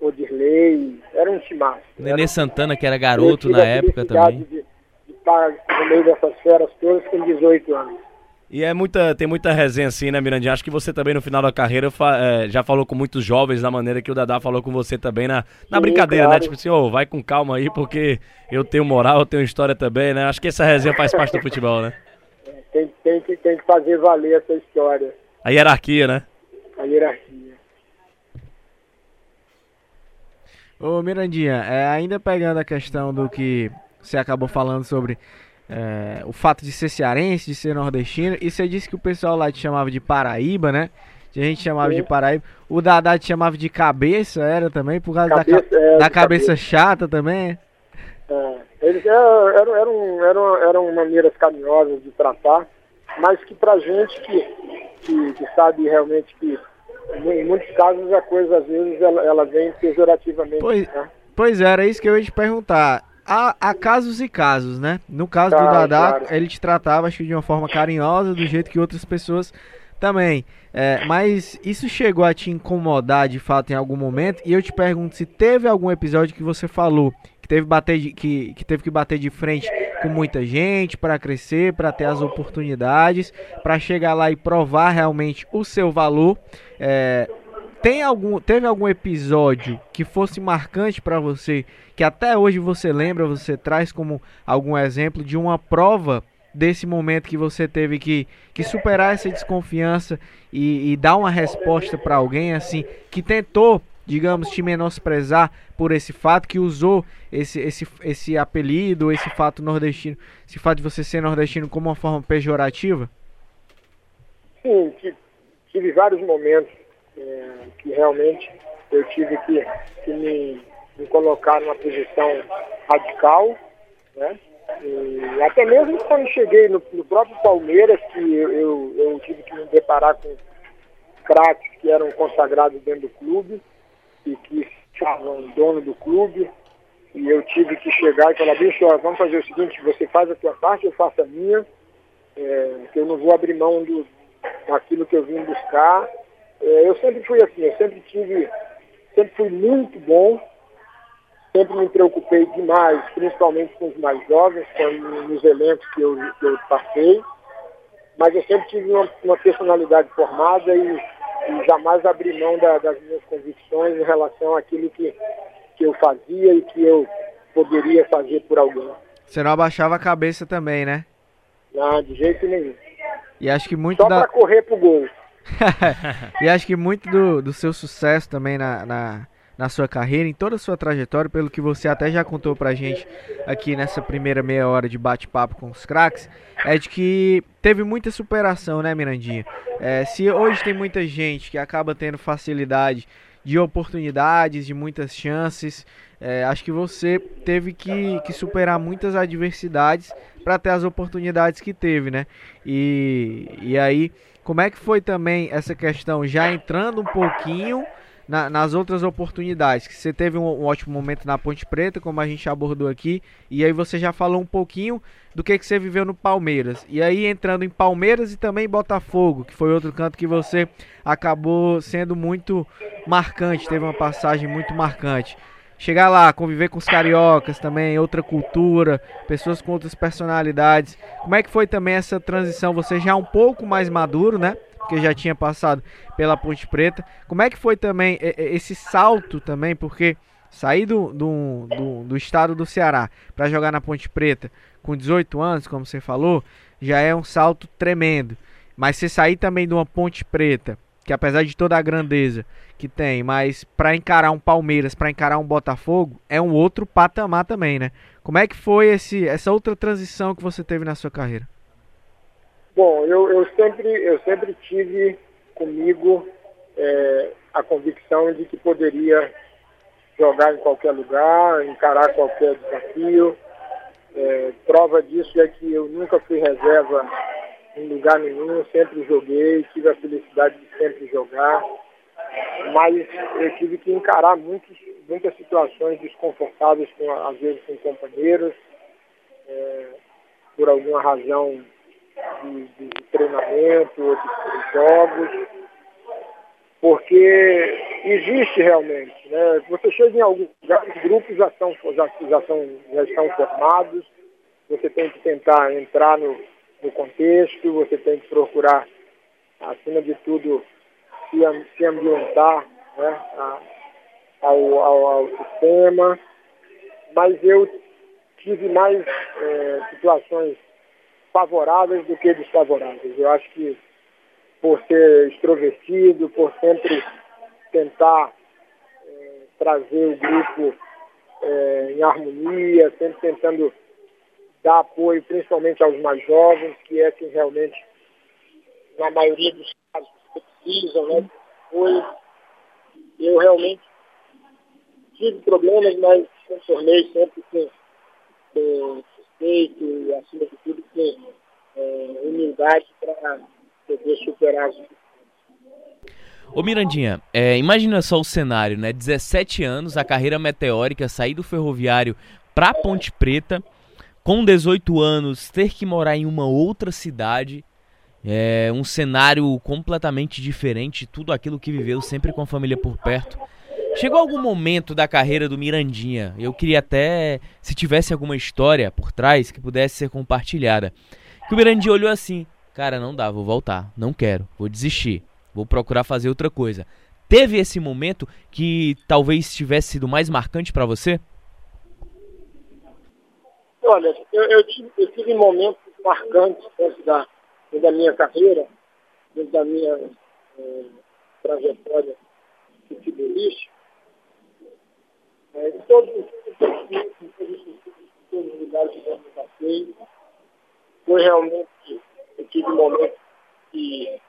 Odirley, era um timaço. Nenê era... Santana, que era garoto na época também. De, de estar no meio dessas feras todas com 18 anos. E é muita, tem muita resenha assim, né, Mirandinha? Acho que você também no final da carreira fa, é, já falou com muitos jovens da maneira que o Dadá falou com você também na, na Sim, brincadeira, né? claro. né? Tipo assim, ô, oh, vai com calma aí, porque eu tenho moral, eu tenho história também, né? Acho que essa resenha faz parte do futebol, né? Tem, tem, que, tem que fazer valer essa história. A hierarquia, né? Hierarquia. Ô Mirandinha, é, ainda pegando a questão do que você acabou falando sobre é, o fato de ser cearense, de ser nordestino, e você disse que o pessoal lá te chamava de Paraíba, né? A gente chamava Sim. de Paraíba. O Dadá te chamava de cabeça, era também, por causa cabeça, da, é, da cabeça, cabeça, chata também? É, eles eram, eram, eram, eram, eram maneiras carinhosas de tratar, mas que pra gente que que, que sabe realmente que em muitos casos a coisa às vezes ela, ela vem pejorativamente. Pois, né? pois era isso que eu ia te perguntar. Há, há casos e casos, né? No caso do Dadá, claro. ele te tratava acho que de uma forma carinhosa, do jeito que outras pessoas também. É, mas isso chegou a te incomodar de fato em algum momento? E eu te pergunto se teve algum episódio que você falou que teve, bater de, que, que teve que bater de frente com muita gente para crescer, para ter as oportunidades, para chegar lá e provar realmente o seu valor. É, tem algum, teve algum episódio que fosse marcante para você, que até hoje você lembra, você traz como algum exemplo de uma prova desse momento que você teve que, que superar essa desconfiança e, e dar uma resposta para alguém assim que tentou, digamos, te menosprezar por esse fato, que usou esse, esse, esse apelido, esse fato nordestino, esse fato de você ser nordestino como uma forma pejorativa? Sim, tive vários momentos é, que realmente eu tive que, que me, me colocar numa posição radical, né? E até mesmo quando cheguei no, no próprio Palmeiras, que eu, eu, eu, tive que me deparar com craques que eram consagrados dentro do clube e que estavam dono do clube. E eu tive que chegar e falar, bicho, ó, vamos fazer o seguinte, você faz a tua parte, eu faço a minha, é, que eu não vou abrir mão do, daquilo que eu vim buscar. É, eu sempre fui assim, eu sempre tive, sempre fui muito bom Sempre me preocupei demais, principalmente com os mais jovens, nos elencos que eu, que eu passei. Mas eu sempre tive uma, uma personalidade formada e, e, jamais abri mão da, das minhas convicções em relação àquilo que, que eu fazia e que eu poderia fazer por alguém. Você não abaixava a cabeça também, né? Não, de jeito nenhum. E acho que muito Só da... para correr pro gol. e acho que muito do, do seu sucesso também na, na, na sua carreira, em toda a sua trajetória, pelo que você até já contou pra gente aqui nessa primeira meia hora de bate-papo com os craques, é de que teve muita superação, né, Mirandinha? É, se hoje tem muita gente que acaba tendo facilidade de oportunidades, de muitas chances, é, acho que você teve que, que superar muitas adversidades para ter as oportunidades que teve, né? E, e aí, como é que foi também essa questão, já entrando um pouquinho na, nas outras oportunidades, que você teve um, um, ótimo momento na Ponte Preta, como a gente abordou aqui, e aí você já falou um pouquinho do que, que você viveu no Palmeiras. E aí entrando em Palmeiras e também Botafogo, que foi outro canto que você acabou sendo muito marcante, teve uma passagem muito marcante. Chegar lá, conviver com os cariocas também, outra cultura, pessoas com outras personalidades. Como é que foi também essa transição? Você já é um pouco mais maduro, né? Porque já tinha passado pela Ponte Preta. Como é que foi também esse salto também, porque sair do, do, do, do estado do Ceará para jogar na Ponte Preta com 18 anos, como você falou, já é um salto tremendo. Mas você sair também de uma Ponte Preta, que apesar de toda a grandeza que tem, mas para encarar um Palmeiras, para encarar um Botafogo, é um outro patamar também, né? Como é que foi esse, essa outra transição que você teve na sua carreira? Bom, eu, eu, sempre, eu sempre tive comigo é, a convicção de que poderia jogar em qualquer lugar, encarar qualquer desafio. É, prova disso é que eu nunca fui reserva em lugar nenhum, sempre joguei, tive a felicidade de sempre jogar, mas eu tive que encarar muitos, muitas situações desconfortáveis, com, às vezes com companheiros, é, por alguma razão de, de treinamento ou de, de, jogos, porque existe realmente. Né? Você chega em alguns lugares, os grupos já, são, já, já, são, já estão formados, você tem que tentar entrar no, no contexto, você tem que procurar, acima de tudo, se, se ambientar né, ao, ao, ao sistema. Mas eu tive mais é, situações favoráveis do que desfavoráveis. Eu acho que por ser extrovertido, por sempre tentar é, trazer o grupo é, em harmonia, sempre tentando dar apoio principalmente aos mais jovens, que é quem realmente, na maioria dos casos, precisam, né? Foi, eu realmente tive problemas, mas contornei sempre com, com respeito e, acima de tudo, com é, humildade para poder superar as Ô Mirandinha, é, imagina só o cenário, né? 17 anos, a carreira meteórica, sair do ferroviário pra Ponte Preta, com 18 anos, ter que morar em uma outra cidade, é um cenário completamente diferente, tudo aquilo que viveu sempre com a família por perto. Chegou algum momento da carreira do Mirandinha, eu queria até, se tivesse alguma história por trás que pudesse ser compartilhada, que o Mirandinha olhou assim, cara, não dá, vou voltar, não quero, vou desistir, vou procurar fazer outra coisa. Teve esse momento que talvez tivesse sido mais marcante para você? Olha, eu, eu, tive, eu tive momentos marcantes dentro da, dentro da minha carreira, dentro da minha é, trajetória futebolística. É, em todos os todos os lugares que eu passei, foi realmente, eu tive momentos que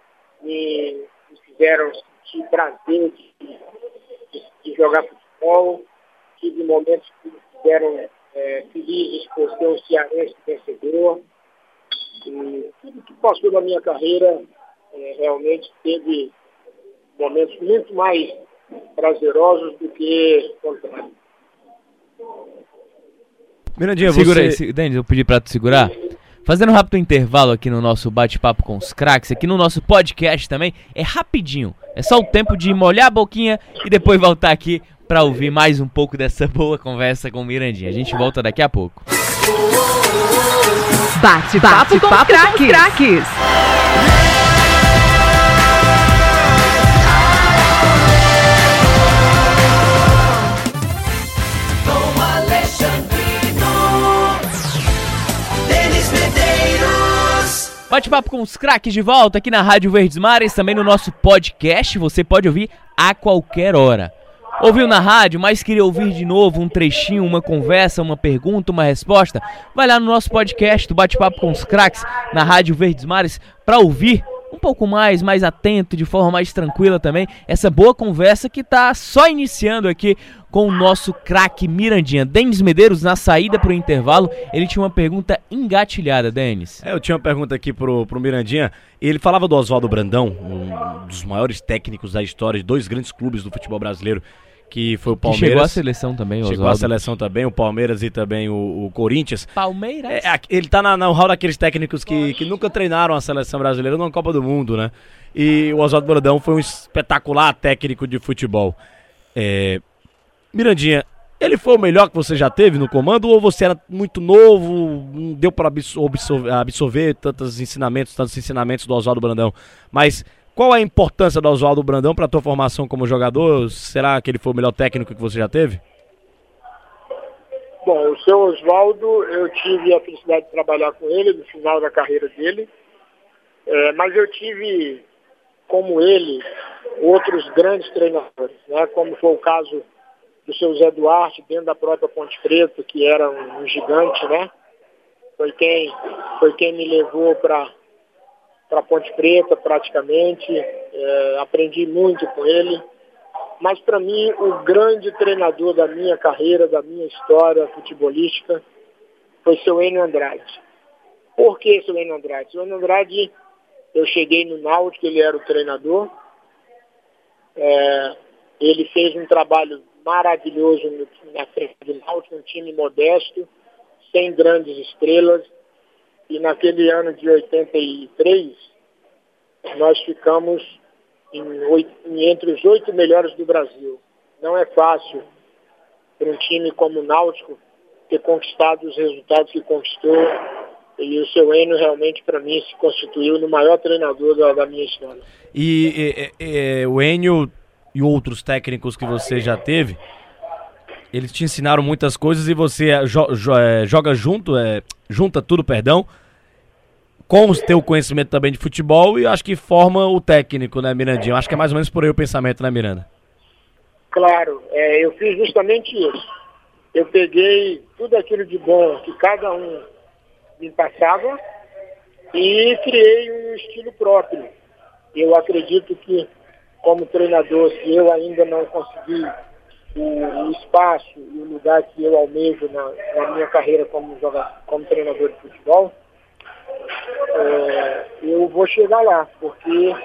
me, me fizeram sentir prazer de, de, de, jogar futebol, tive momentos que me fizeram é, felizes por ser um cearense vencedor. E tudo que passou na minha carreira é, realmente teve momentos muito mais prazerosos do que contrário. Mirandinha, Segura você... aí, Denis, eu pedi pra tu segurar. Fazendo um rápido intervalo aqui no nosso bate-papo com os craques, aqui no nosso podcast também, é rapidinho. É só o tempo de molhar a boquinha e depois voltar aqui para ouvir mais um pouco dessa boa conversa com o Mirandinha. A gente volta daqui a pouco. Bate-papo com, bate com os craques. Bate-papo com os craques de volta aqui na Rádio Verdes Mares, também no nosso podcast. Você pode ouvir a qualquer hora. Ouviu na rádio, mas queria ouvir de novo um trechinho, uma conversa, uma pergunta, uma resposta? Vai lá no nosso podcast do Bate-Papo com os Craques, na Rádio Verdes Mares, para ouvir um pouco mais, mais atento, de forma mais tranquila também, essa boa conversa que tá só iniciando aqui com o nosso craque Mirandinha. Denis Medeiros, na saída pro intervalo, ele tinha uma pergunta engatilhada, Denis. É, eu tinha uma pergunta aqui pro, pro Mirandinha. Ele falava do Oswaldo Brandão, um dos maiores técnicos da história de dois grandes clubes do futebol brasileiro que foi o Palmeiras. Que chegou à seleção também, Chegou Oswaldo. à seleção também, o Palmeiras e também o, o Corinthians. Palmeiras? É, ele tá na, no hall daqueles técnicos que, que nunca treinaram a seleção brasileira numa Copa do Mundo, né? E o Oswaldo Brandão foi um espetacular técnico de futebol. É, Mirandinha, ele foi o melhor que você já teve no comando ou você era muito novo, não deu para absorver, absorver tantos ensinamentos, tantos ensinamentos do Oswaldo Brandão? Mas qual a importância do Oswaldo Brandão para a tua formação como jogador? Será que ele foi o melhor técnico que você já teve? Bom, o seu Oswaldo, eu tive a felicidade de trabalhar com ele no final da carreira dele, é, mas eu tive, como ele, outros grandes treinadores, né, como foi o caso do seu Zé Duarte, dentro da própria Ponte Preta, que era um, um gigante, né? Foi quem, foi quem me levou para para Ponte Preta praticamente, é, aprendi muito com ele. Mas para mim, o grande treinador da minha carreira, da minha história futebolística, foi seu Enio Andrade. Por que seu Enio Andrade? Seu Enio Andrade, eu cheguei no Náutico, ele era o treinador. É, ele fez um trabalho maravilhoso no, na frente do Náutico, um time modesto, sem grandes estrelas, e naquele ano de 83, nós ficamos em entre os oito melhores do Brasil. Não é fácil para um time como o Náutico ter conquistado os resultados que conquistou. E o seu Enio realmente, para mim, se constituiu no maior treinador da, da minha história. E, e, e, o Enio e outros técnicos que você já teve, eles te ensinaram muitas coisas e você é, jo, jo, é, joga junto, é, junta tudo, perdão, com o teu conhecimento também de futebol e acho que forma o técnico, né, Mirandinho? Acho que é mais ou menos por aí o pensamento, né, Miranda? Claro, é, eu fiz justamente isso. Eu peguei tudo aquilo de bom que cada um me passava e criei um estilo próprio. Eu acredito que, como treinador, se eu ainda não consegui o, espaço e o lugar que eu almejo na, na minha carreira como, jogador, como treinador de futebol, é, eu vou chegar lá, porque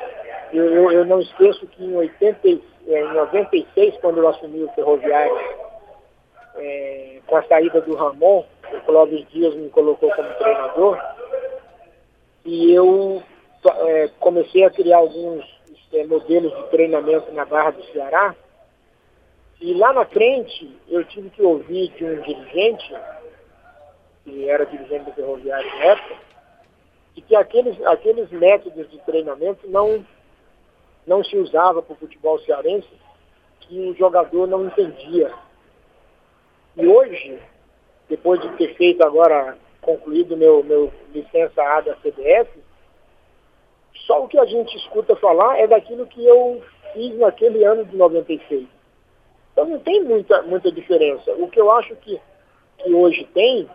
eu, eu, eu, não esqueço que em, 80, é, em 96, quando eu assumi o Ferroviário, é, com a saída do Ramon, o Clóvis Dias me colocou como treinador, e eu é, comecei a criar alguns é, modelos de treinamento na Barra do Ceará, E lá na frente, eu tive que ouvir de um dirigente, que era dirigente do ferroviário na época, e que aqueles, aqueles métodos de treinamento não, não se usava para o futebol cearense, que o jogador não entendia. E hoje, depois de ter feito agora, concluído meu, meu licença A da CBF, só o que a gente escuta falar é daquilo que eu fiz naquele ano de 96. Então não tem muita, muita diferença. O que eu acho que, que hoje tem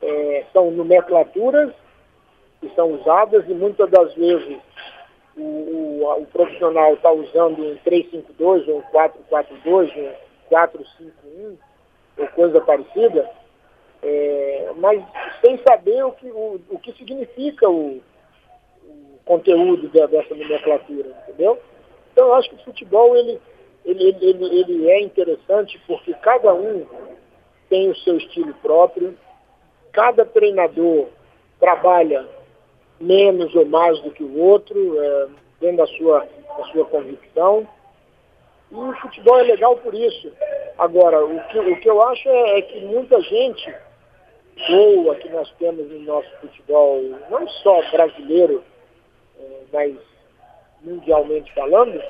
é, são nomenclaturas que são usadas e muitas das vezes o, o, o profissional está usando um 352, um 442, um 451 ou coisa parecida, é, mas sem saber o que, o, o que significa o, o conteúdo dessa nomenclatura, entendeu? Então eu acho que o futebol ele, ele, ele, ele é interessante porque cada um tem o seu estilo próprio, cada treinador trabalha menos ou mais do que o outro, é, dentro da sua, da sua convicção. E o futebol é legal por isso. Agora, o que, o que eu acho é, é que muita gente boa que nós temos no nosso futebol, não só brasileiro, é, mas mundialmente falando,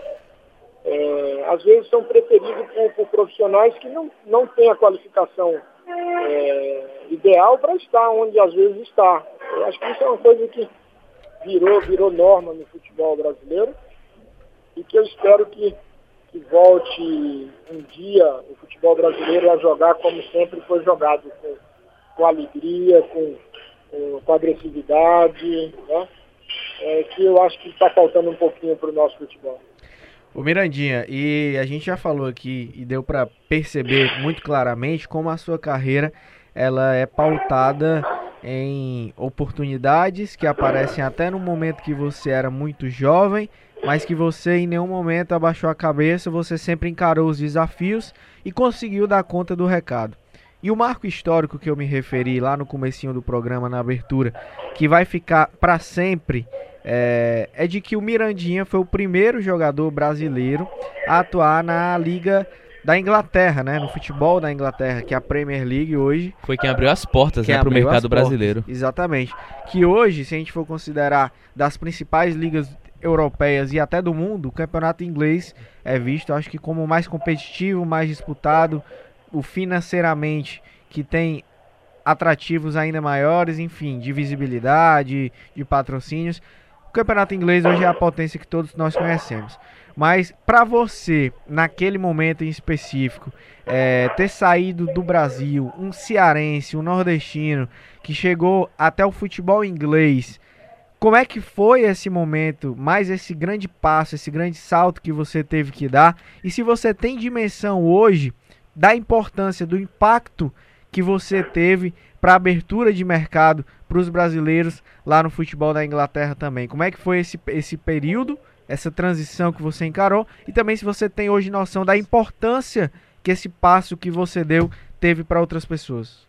é, às vezes são preferidos por, por, profissionais que não, não têm a qualificação é, ideal para estar onde às vezes está. Eu acho que isso é uma coisa que virou, virou norma no futebol brasileiro e que eu espero que, que volte um dia o futebol brasileiro a jogar como sempre foi jogado, com, com alegria, com, com, com agressividade, né? É, que eu acho que está faltando um pouquinho para o nosso futebol. O Mirandinha, e a gente já falou aqui e deu para perceber muito claramente como a sua carreira ela é pautada em oportunidades que aparecem até no momento que você era muito jovem, mas que você em nenhum momento abaixou a cabeça, você sempre encarou os desafios e conseguiu dar conta do recado. E o marco histórico que eu me referi lá no comecinho do programa, na abertura, que vai ficar para sempre, é, é de que o Mirandinha foi o primeiro jogador brasileiro a atuar na Liga da Inglaterra, né? No futebol da Inglaterra, que é a Premier League hoje. Foi quem abriu as portas né, para o mercado brasileiro. Exatamente. Que hoje, se a gente for considerar das principais ligas europeias e até do mundo, o campeonato inglês é visto, acho que como mais competitivo, mais disputado, o financeiramente que tem atrativos ainda maiores, enfim, de visibilidade, de patrocínios. O campeonato inglês hoje é a potência que todos nós conhecemos. Mas para você, naquele momento em específico, é, ter saído do Brasil, um cearense, um nordestino, que chegou até o futebol inglês, como é que foi esse momento, mais esse grande passo, esse grande salto que você teve que dar? E se você tem dimensão hoje da importância, do impacto que você teve para abertura de mercado para os brasileiros lá no futebol da Inglaterra também. Como é que foi esse, esse período? essa transição que você encarou e também se você tem hoje noção da importância que esse passo que você deu teve para outras pessoas.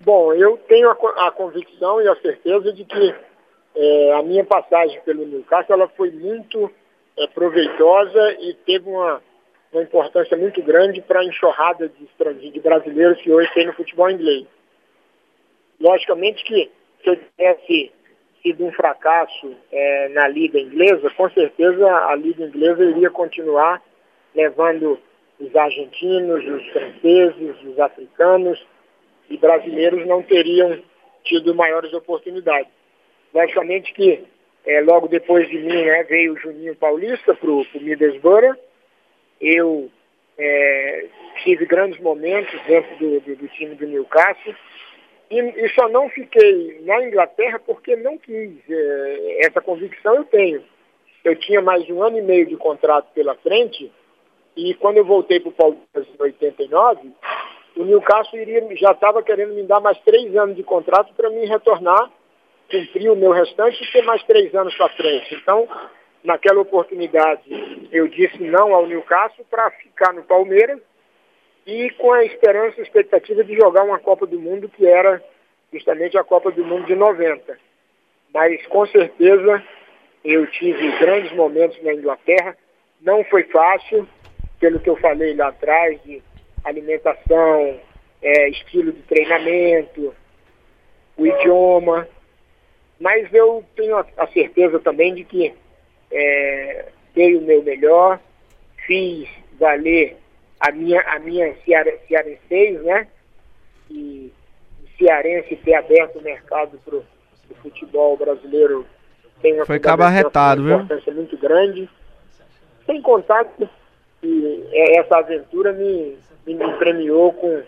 Bom, eu tenho a, a, convicção e a certeza de que é, a minha passagem pelo Newcastle ela foi muito é, proveitosa e teve uma, uma importância muito grande para a enxurrada de, de brasileiros que hoje tem no futebol inglês. Logicamente que se eu tivesse sido um fracasso é, na Liga Inglesa, com certeza a Liga Inglesa iria continuar levando os argentinos, os franceses, os africanos e brasileiros não teriam tido maiores oportunidades. Logicamente que é, logo depois de mim né, veio o Juninho Paulista para o Middlesbrough. Eu é, tive grandes momentos dentro do, do, do time do Newcastle e, e, só não fiquei na Inglaterra porque não quis. É, essa convicção eu tenho. Eu tinha mais um ano e meio de contrato pela frente e quando eu voltei para o Palmeiras em 89, o Newcastle iria, já estava querendo me dar mais três anos de contrato para me retornar, cumprir o meu restante e ter mais três anos para frente. Então, naquela oportunidade, eu disse não ao Newcastle para ficar no Palmeiras e com a esperança e expectativa de jogar uma Copa do Mundo que era justamente a Copa do Mundo de 90. Mas com certeza eu tive grandes momentos na Inglaterra, não foi fácil, pelo que eu falei lá atrás, de alimentação, é, estilo de treinamento, o idioma. Mas eu tenho a, a certeza também de que é, dei o meu melhor, fiz valer a minha, a minha cearense, né? E o cearense ter aberto o mercado para o futebol brasileiro tem uma Foi cabarretado, viu? importância muito grande. Sem contar que, que essa aventura me, me, me premiou com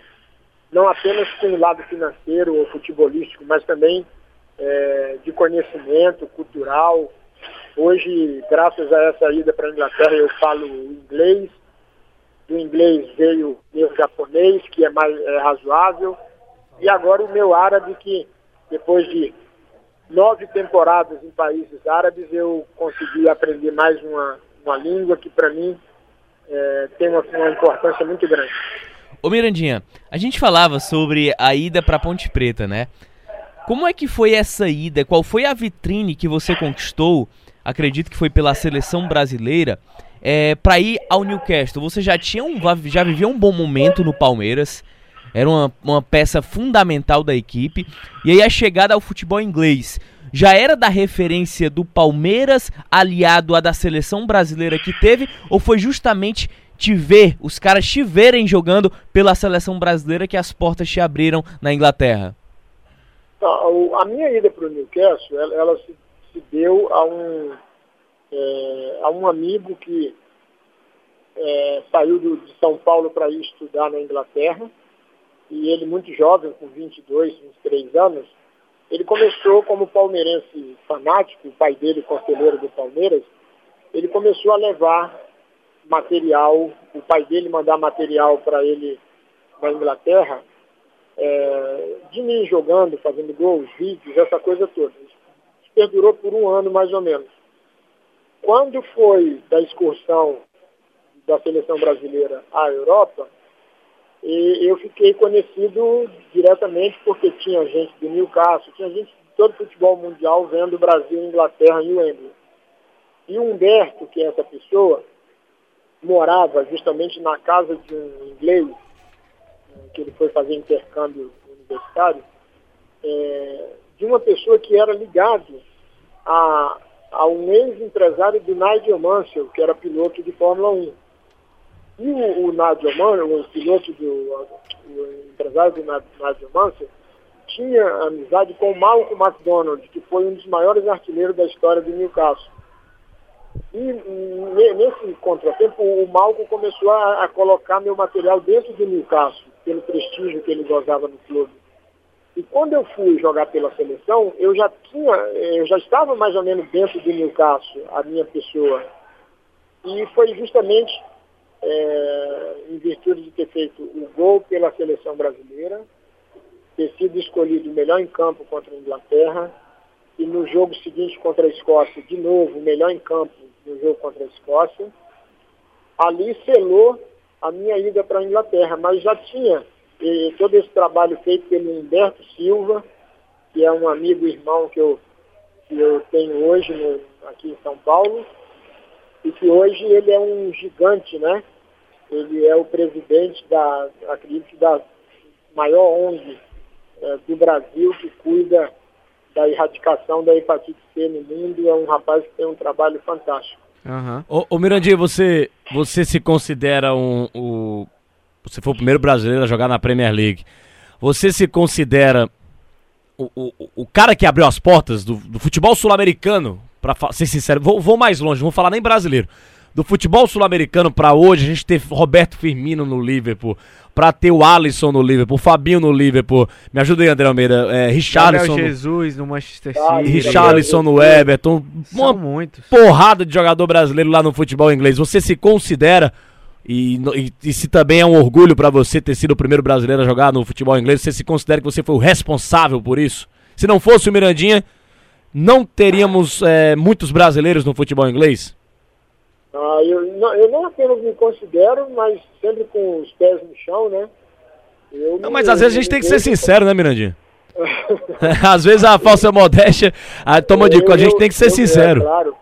não apenas com o lado financeiro ou futebolístico, mas também é, de conhecimento cultural. Hoje, graças a essa ida para a Inglaterra, eu falo inglês. Do inglês veio o japonês, que é mais é, razoável. E agora o meu árabe, que depois de nove temporadas em países árabes, eu consegui aprender mais uma, uma língua que, para mim, é, tem uma, uma importância muito grande. Ô Mirandinha, a gente falava sobre a ida para Ponte Preta, né? Como é que foi essa ida? Qual foi a vitrine que você conquistou? Acredito que foi pela seleção brasileira. É, para ir ao Newcastle, você já tinha um, já vivia um bom momento no Palmeiras, era uma, uma peça fundamental da equipe. E aí a chegada ao futebol inglês já era da referência do Palmeiras aliado à da seleção brasileira que teve, ou foi justamente te ver, os caras te verem jogando pela seleção brasileira que as portas te abriram na Inglaterra? A minha ida para o Newcastle, ela, ela se, deu a um, é, a um amigo que é, saiu do, de São Paulo para ir estudar na Inglaterra, e ele muito jovem, com 22, 23 anos, ele começou como palmeirense fanático, o pai dele conselheiro do Palmeiras, ele começou a levar material, o pai dele mandar material para ele na Inglaterra, é, de mim jogando, fazendo gols, vídeos, essa coisa toda. Isso perdurou por um ano mais ou menos. Quando foi da excursão da seleção brasileira à Europa, eu fiquei conhecido diretamente porque tinha gente do Newcastle, tinha gente de todo o futebol mundial vendo o Brasil e Inglaterra em Wembley. E o Humberto, que é essa pessoa, morava justamente na casa de um inglês, que ele foi fazer intercâmbio universitário, é, de uma pessoa que era ligado a, a um ex-empresário do Nigel Mansell, que era piloto de Fórmula 1. E o, o Nigel Mansell, o piloto do o empresário do Nigel Mansell, tinha amizade com Malcolm McDonald, que foi um dos maiores artilheiros da história do Newcastle. E nesse contratempo, o Malco começou a, a, colocar meu material dentro do Newcastle, pelo prestígio que ele gozava no clube. E quando eu fui jogar pela seleção, eu já tinha, eu já estava mais ou menos dentro do Newcastle, a minha pessoa. E foi justamente é, em virtude de ter feito o gol pela seleção brasileira, ter sido escolhido o melhor em campo contra a Inglaterra, e no jogo seguinte contra a Escócia, de novo, o melhor em campo no jogo contra a Escócia. Ali selou a minha ida para a Inglaterra, mas já tinha e, todo esse trabalho feito pelo Humberto Silva, que é um amigo e irmão que eu, que eu tenho hoje no, aqui em São Paulo, e que hoje ele é um gigante, né? Ele é o presidente da, acredito, da maior ONG é, do Brasil que cuida da erradicação da hepatite C no mundo. É um rapaz que tem um trabalho fantástico. Uhum. Ô, ô Mirandinha, você, você se considera um, um. Você foi o primeiro brasileiro a jogar na Premier League. Você se considera o, o, o cara que abriu as portas do, do futebol sul-americano? Pra ser sincero, vou, vou mais longe, não vou falar nem brasileiro do futebol sul-americano para hoje, a gente ter Roberto Firmino no Liverpool, para ter o Alisson no Liverpool, o Fabinho no Liverpool, me ajuda aí, André Almeida, é, Richarlison Jesus no Manchester City, Richarlison no Everton, uma muitos. porrada de jogador brasileiro lá no futebol inglês. Você se considera e, e, e, se também é um orgulho para você ter sido o primeiro brasileiro a jogar no futebol inglês, você se considera que você foi o responsável por isso? Se não fosse o Mirandinha, não teríamos é, muitos brasileiros no futebol inglês? Ah, eu, não, eu não apenas me considero, mas sempre com os pés no chão, né? Eu não, mas às vezes a gente tem que ser sincero, né, Mirandinha? às vezes a falsa modéstia a toma de conta, a gente tem que ser eu, sincero. É, claro,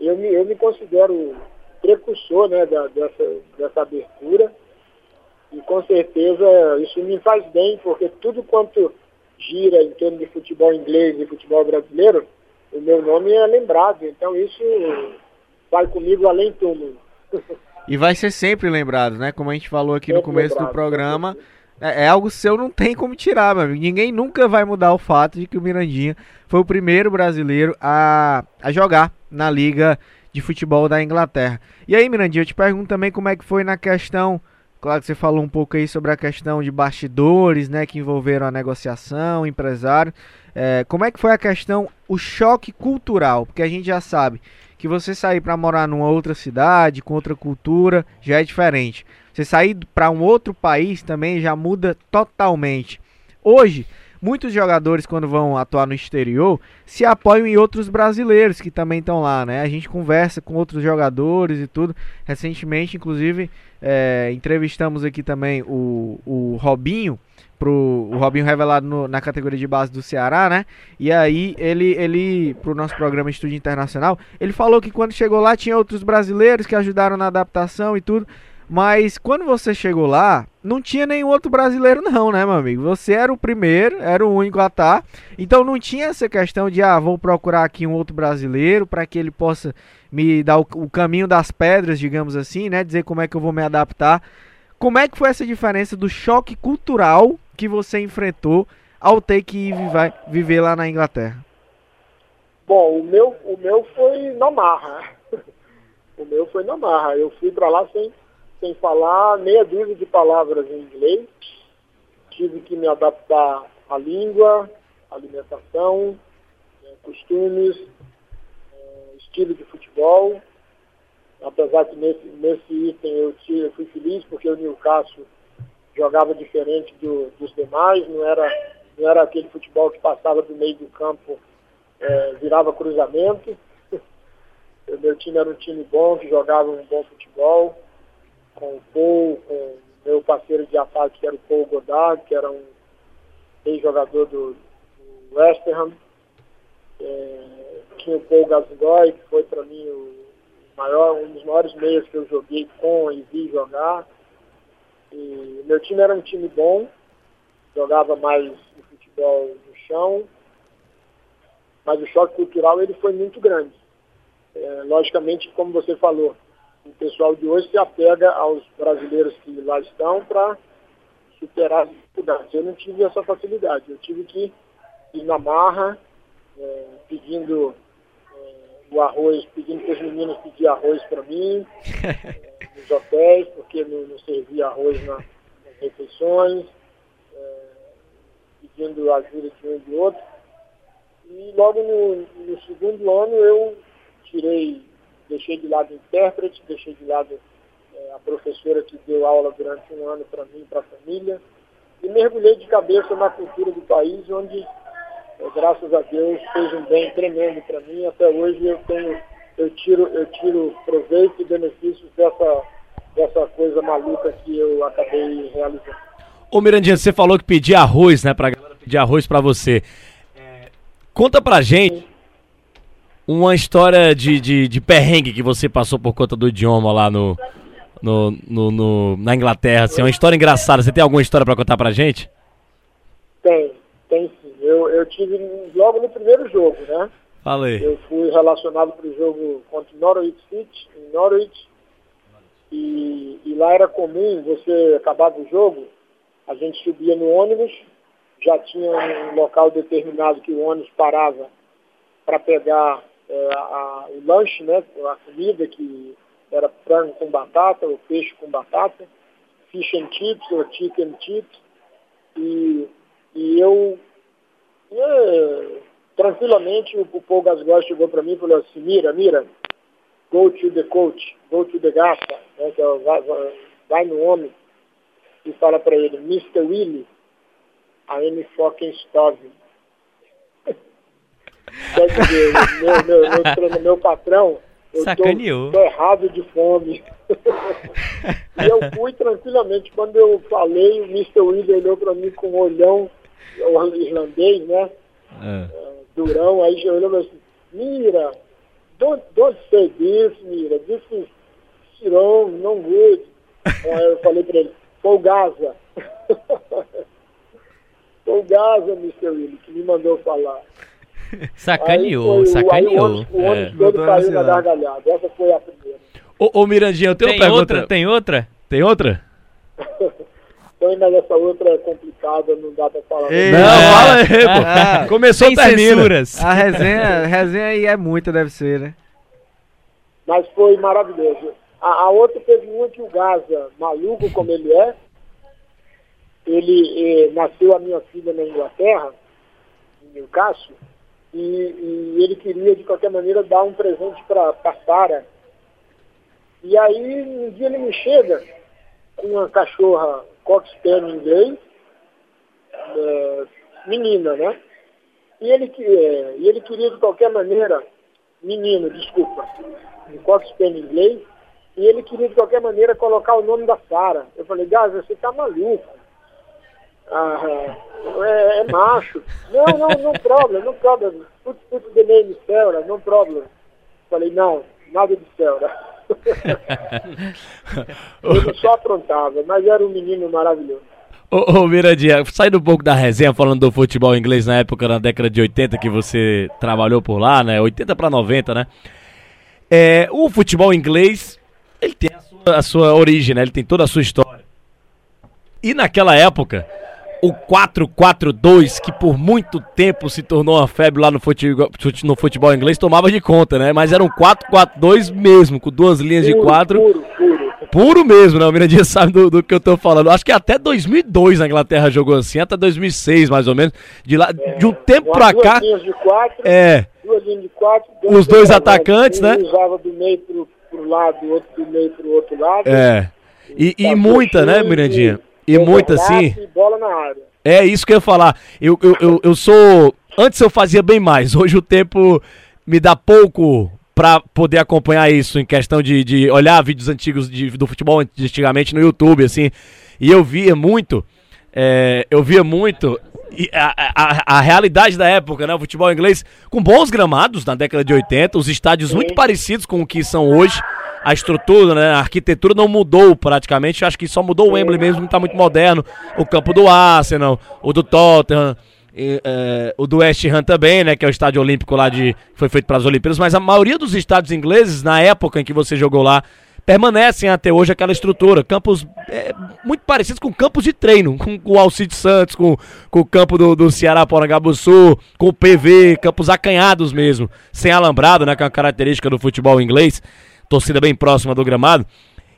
eu me, eu me considero precursor né, da, dessa, dessa abertura. E com certeza isso me faz bem, porque tudo quanto gira em torno de futebol inglês e futebol brasileiro, o meu nome é lembrado. Então isso vai comigo além túmulo. E vai ser sempre lembrado, né? Como a gente falou aqui sempre no começo lembrado, do programa. É, é, algo seu, não tem como tirar, meu amigo. Ninguém nunca vai mudar o fato de que o Mirandinha foi o primeiro brasileiro a, a jogar na Liga de Futebol da Inglaterra. E aí, Mirandinha, eu te pergunto também como é que foi na questão. Claro que você falou um pouco aí sobre a questão de bastidores, né, que envolveram a negociação, empresário. É, como é que foi a questão, o choque cultural? Porque a gente já sabe que você sair para morar numa outra cidade, com outra cultura, já é diferente. Você sair para um outro país também já muda totalmente. Hoje, muitos jogadores, quando vão atuar no exterior, se apoiam em outros brasileiros que também estão lá, né? A gente conversa com outros jogadores e tudo. Recentemente, inclusive, é, entrevistamos aqui também o, o Robinho, pro o Robinho revelado no, na categoria de base do Ceará, né? E aí ele ele pro nosso programa Estúdio Internacional, ele falou que quando chegou lá tinha outros brasileiros que ajudaram na adaptação e tudo. Mas quando você chegou lá, não tinha nenhum outro brasileiro não, né, meu amigo? Você era o primeiro, era o único a estar. Tá. Então não tinha essa questão de, ah, vou procurar aqui um outro brasileiro para que ele possa me dar o, o, caminho das pedras, digamos assim, né? Dizer como é que eu vou me adaptar. Como é que foi essa diferença do choque cultural que você enfrentou ao ter que ir viver, viver lá na Inglaterra? Bom, o meu, o meu foi na marra. o meu foi na marra. Eu fui para lá sem sem falar meia dúzia de palavras em inglês. Tive que me adaptar à língua, alimentação, né, costumes, é, estilo de futebol. Apesar que nesse, nesse item eu, eu fui feliz porque o Newcastle jogava diferente do, dos demais, não era, não era aquele futebol que passava do meio do campo, é, virava cruzamento. O meu time era um time bom, que jogava um bom futebol com o Paul, com meu parceiro de ataque, que era o Paul Godard, que era um ex-jogador do, do West Ham. É, tinha o Paul Gascoigne, que foi para mim o maior, um dos maiores meios que eu joguei com e vi jogar. E meu time era um time bom, jogava mais futebol no chão, mas o choque cultural ele foi muito grande. É, logicamente, como você falou, o pessoal de hoje se apega aos brasileiros que lá estão para superar as dificuldades. Eu não tive essa facilidade, eu tive que ir na marra, é, pedindo é, o arroz, pedindo para os meninos pedir arroz para mim, é, nos hotéis, porque não, não servia arroz na, nas refeições, é, pedindo ajuda de um e de outro. E logo no, no segundo ano eu tirei deixei de lado o intérprete, deixei de lado é, a professora que deu aula durante um ano para mim e para a família, e mergulhei de cabeça na cultura do país, onde, é, graças a Deus, fez um bem tremendo para mim. Até hoje eu tenho, eu tiro, eu tiro proveito e benefícios dessa, dessa coisa maluca que eu acabei realizando. Ô Mirandinha, você falou que pedia arroz, né, pra galera pedir arroz para você. É, conta pra gente. Uma história de, de, de perrengue que você passou por conta do idioma lá no, no, no, no na Inglaterra. Assim, uma história engraçada. Você tem alguma história para contar pra gente? Tem, tem sim. Eu, eu tive logo no primeiro jogo, né? Falei. Eu fui relacionado para o jogo contra Norwich City, em Norwich. E, e lá era comum, você acabava o jogo, a gente subia no ônibus, já tinha um local determinado que o ônibus parava para pegar é, a, o lanche, né, a comida que era frango com batata ou peixe com batata, fish and chips ou chicken chips. E, e eu, é, tranquilamente, o, o Paul chegou para mim e falou assim, mira, mira, go to the coach, go to the gata, né, que é, vai, vai no homem e fala para ele, Mr. Willie, I am fucking starving. Dizer, meu, meu, meu, meu patrão, eu Sacaneou. Tô, tô errado de fome. e eu fui tranquilamente. Quando eu falei, o Mr. William olhou para mim com um olhão irlandês, né? É durão, aí já olhou assim, Mira, don't, don't say this, Mira, this is, não good. Aí eu falei para ele, o Gaza. o Gaza, Mr. Willis, que me mandou falar. Sacaneou, Aí sacaneou. Aí o ônibus, É. todo caiu na gargalhada. Essa foi a primeira. Ô, ô Mirandinha, eu tenho Tem uma pergunta. outra? Tem outra? Tem outra? Então, mas essa outra é complicada, não dá pra falar. Ei, Não, É. fala aí, pô. Ah, Começou, Sem termina. censuras. A resenha, a resenha aí é muita, deve ser, né? Mas foi maravilhoso. A, a outra teve uma que o Gaza, maluco como ele é, ele eh, nasceu a minha filha na Inglaterra, em Newcastle, e, e ele queria de qualquer maneira dar um presente para a Sara. E aí um dia ele me chega com uma cachorra Cox inglês, eh, menina, né? E ele, eh, e ele queria de qualquer maneira, menino, desculpa, um Cox inglês, e ele queria de qualquer maneira colocar o nome da Sara. Eu falei, Gaza, você tá maluco. Ah, é, é macho. Não, não, não problem, não problem. Put, put the name Selra, no problem. Falei, não, nada de Selra. Ele só aprontava, mas era um menino maravilhoso. Ô, ô Mirandinha, saindo um pouco da resenha, falando do futebol inglês na época, na década de 80, que você trabalhou por lá, né? 80 para 90, né? É, o futebol inglês, ele tem a sua, a sua origem, né? Ele tem toda a sua história. E naquela época, o 4-4-2, que por muito tempo se tornou uma febre lá no futebol, no futebol inglês, tomava de conta, né? Mas era um 4-4-2 mesmo, com duas linhas de Puro, quatro. Puro, puro. Puro mesmo, né? O Mirandinha sabe do, do que eu tô falando. Acho que até 2002 a Inglaterra jogou assim, até 2006 mais ou menos. De, lá, de um tempo pra duas cá. linhas de quatro, É. duas linhas de quatro. Os dois atacantes, um né? usava do meio pro, pro lado, outro do meio pro outro lado. É. E, e Fazia muita, né, Mirandinha? E overlap muita, assim. E bola na área. É isso que eu ia falar. Eu, eu, eu, eu sou. Antes eu fazia bem mais. Hoje o tempo me dá pouco pra poder acompanhar isso em questão de, de olhar vídeos antigos de- do futebol antigamente no YouTube, assim. E eu via muito. é, eu via muito. e a, a, a realidade da época, né? O futebol inglês com bons gramados na década de 80, os estádios muito parecidos com o que são hoje. A estrutura, né? A arquitetura não mudou praticamente. Acho que só mudou o Wembley mesmo, tá muito moderno. O campo do Arsenal, o do Tottenham, e, é, o do West Ham também, né? Que é o estádio olímpico lá de. Foi feito para as Olimpíadas. Mas a maioria dos estádios ingleses, na época em que você jogou lá, permanecem até hoje aquela estrutura. Campos é, muito parecidos com campos de treino, com, com o Alcide Santos, com, com o campo do, do Ceará Porangabuçu, com o PV, campos acanhados mesmo, sem alambrado, né? Que é característica do futebol inglês, torcida bem próxima do gramado.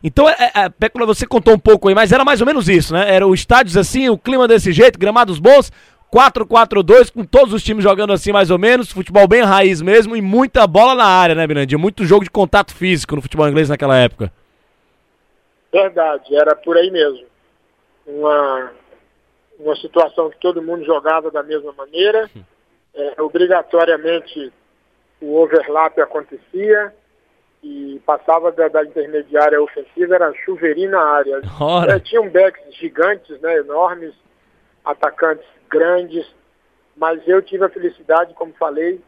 Então, é, é, Pécula, você contou um pouco aí, mas era mais ou menos isso, né? Era os estádios assim, o clima desse jeito, gramados bons, 4-4-2, com todos os times jogando assim mais ou menos, futebol bem raiz mesmo e muita bola na área, né, Mirandinha? Muito jogo de contato físico no futebol inglês naquela época. Verdade, era por aí mesmo. Uma, uma situação que todo mundo jogava da mesma maneira. É, obrigatoriamente o overlap acontecia e passava da, da intermediária ofensiva, era chuveirinho na área. Ora. É, tinham backs gigantes, né, enormes, atacantes grandes, mas eu tive a felicidade, como falei,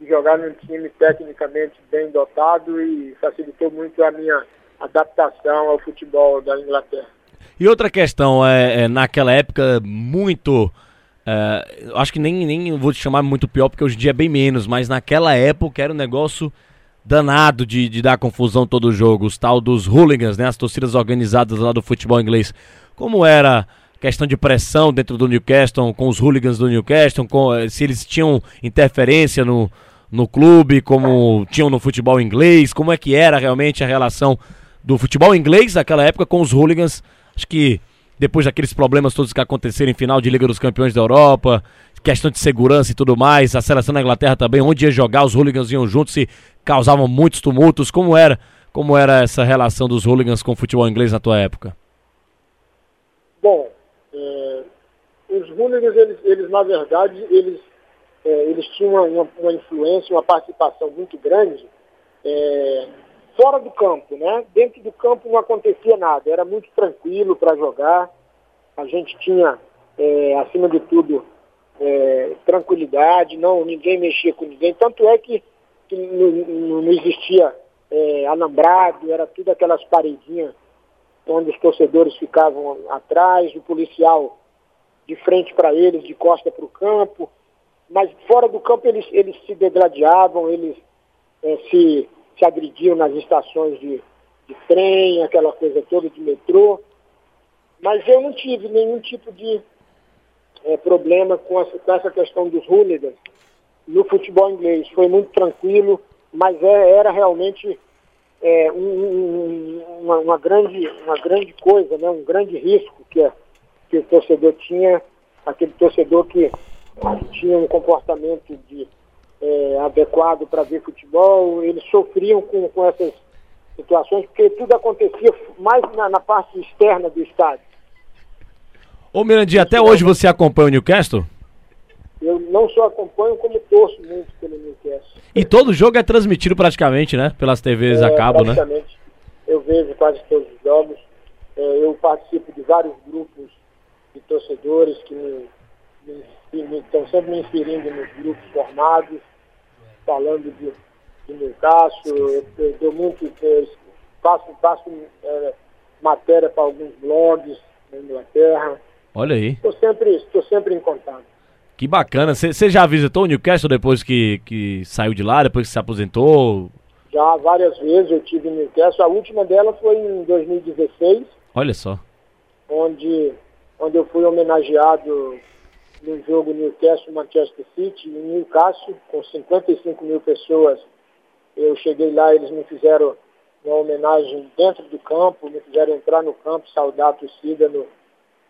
de jogar num time tecnicamente bem dotado e facilitou muito a minha adaptação ao futebol da Inglaterra. E outra questão, é, é, naquela época, muito. é, acho que nem, nem vou te chamar muito pior, porque hoje em dia é bem menos, mas naquela época era um negócio danado de, de dar confusão todo o jogo. Os tal dos hooligans, né? As torcidas organizadas lá do futebol inglês. Como era questão de pressão dentro do Newcastle, com os hooligans do Newcastle, com, eh, se eles tinham interferência no, no clube, como tinham no futebol inglês, como é que era realmente a relação do futebol inglês naquela época com os hooligans. Acho que depois daqueles problemas todos que aconteceram em final de Liga dos Campeões da Europa, questão de segurança e tudo mais, a seleção da Inglaterra também, onde ia jogar, os hooligans iam juntos e causavam muitos tumultos. Como era, como era essa relação dos hooligans com o futebol inglês na tua época? Bom, é, os hooligans, eles, eles na verdade, eles, é, eles tinham uma, uma, influência, uma participação muito grande é, fora do campo, né? Dentro do campo não acontecia nada, era muito tranquilo para jogar. A gente tinha, é, acima de tudo, é, tranquilidade, não, ninguém mexia com ninguém. Tanto é que, que não, não- existia é, alambrado, era tudo aquelas paredinhas onde os torcedores ficavam atrás, o policial de frente para eles, de costa para o campo. Mas fora do campo eles, eles se degladiavam, eles é, se, se agrediam nas estações de, de trem, aquela coisa toda de metrô. Mas eu não tive nenhum tipo de é, problema com essa, com essa questão dos hooligans no futebol inglês. Foi muito tranquilo, mas é, era realmente é, um, uma, uma, grande, uma grande coisa, né? um grande risco que, que o torcedor tinha, aquele torcedor que tinha um comportamento de, é, adequado para ver futebol, eles sofriam com, com essas situações, porque tudo acontecia mais na, na parte externa do estádio. Ô Mirandinha, até hoje você acompanha o Newcastle? Eu não só acompanho, como torço muito pelo Newcastle. E todo jogo é transmitido praticamente, né? Pelas TVs é, a cabo, né? Eu vejo quase todos os jogos. É, eu participo de vários grupos de torcedores que me, me, me, estão sempre me inserindo nos grupos formados, falando de, de Newcastle. Eu, eu dou muito, eu faço, faço é, matéria para alguns blogs na Inglaterra. Olha aí. Estou sempre, estou sempre em contato. Que bacana. Você já visitou o Newcastle depois que, que saiu de lá, depois que se aposentou? Já várias vezes eu tive em Newcastle. A última dela foi em 2016. Olha só. Onde, onde eu fui homenageado no jogo Newcastle-Manchester City, em Newcastle, com 55 mil pessoas. Eu cheguei lá, eles me fizeram uma homenagem dentro do campo, me fizeram entrar no campo, saudar a torcida no,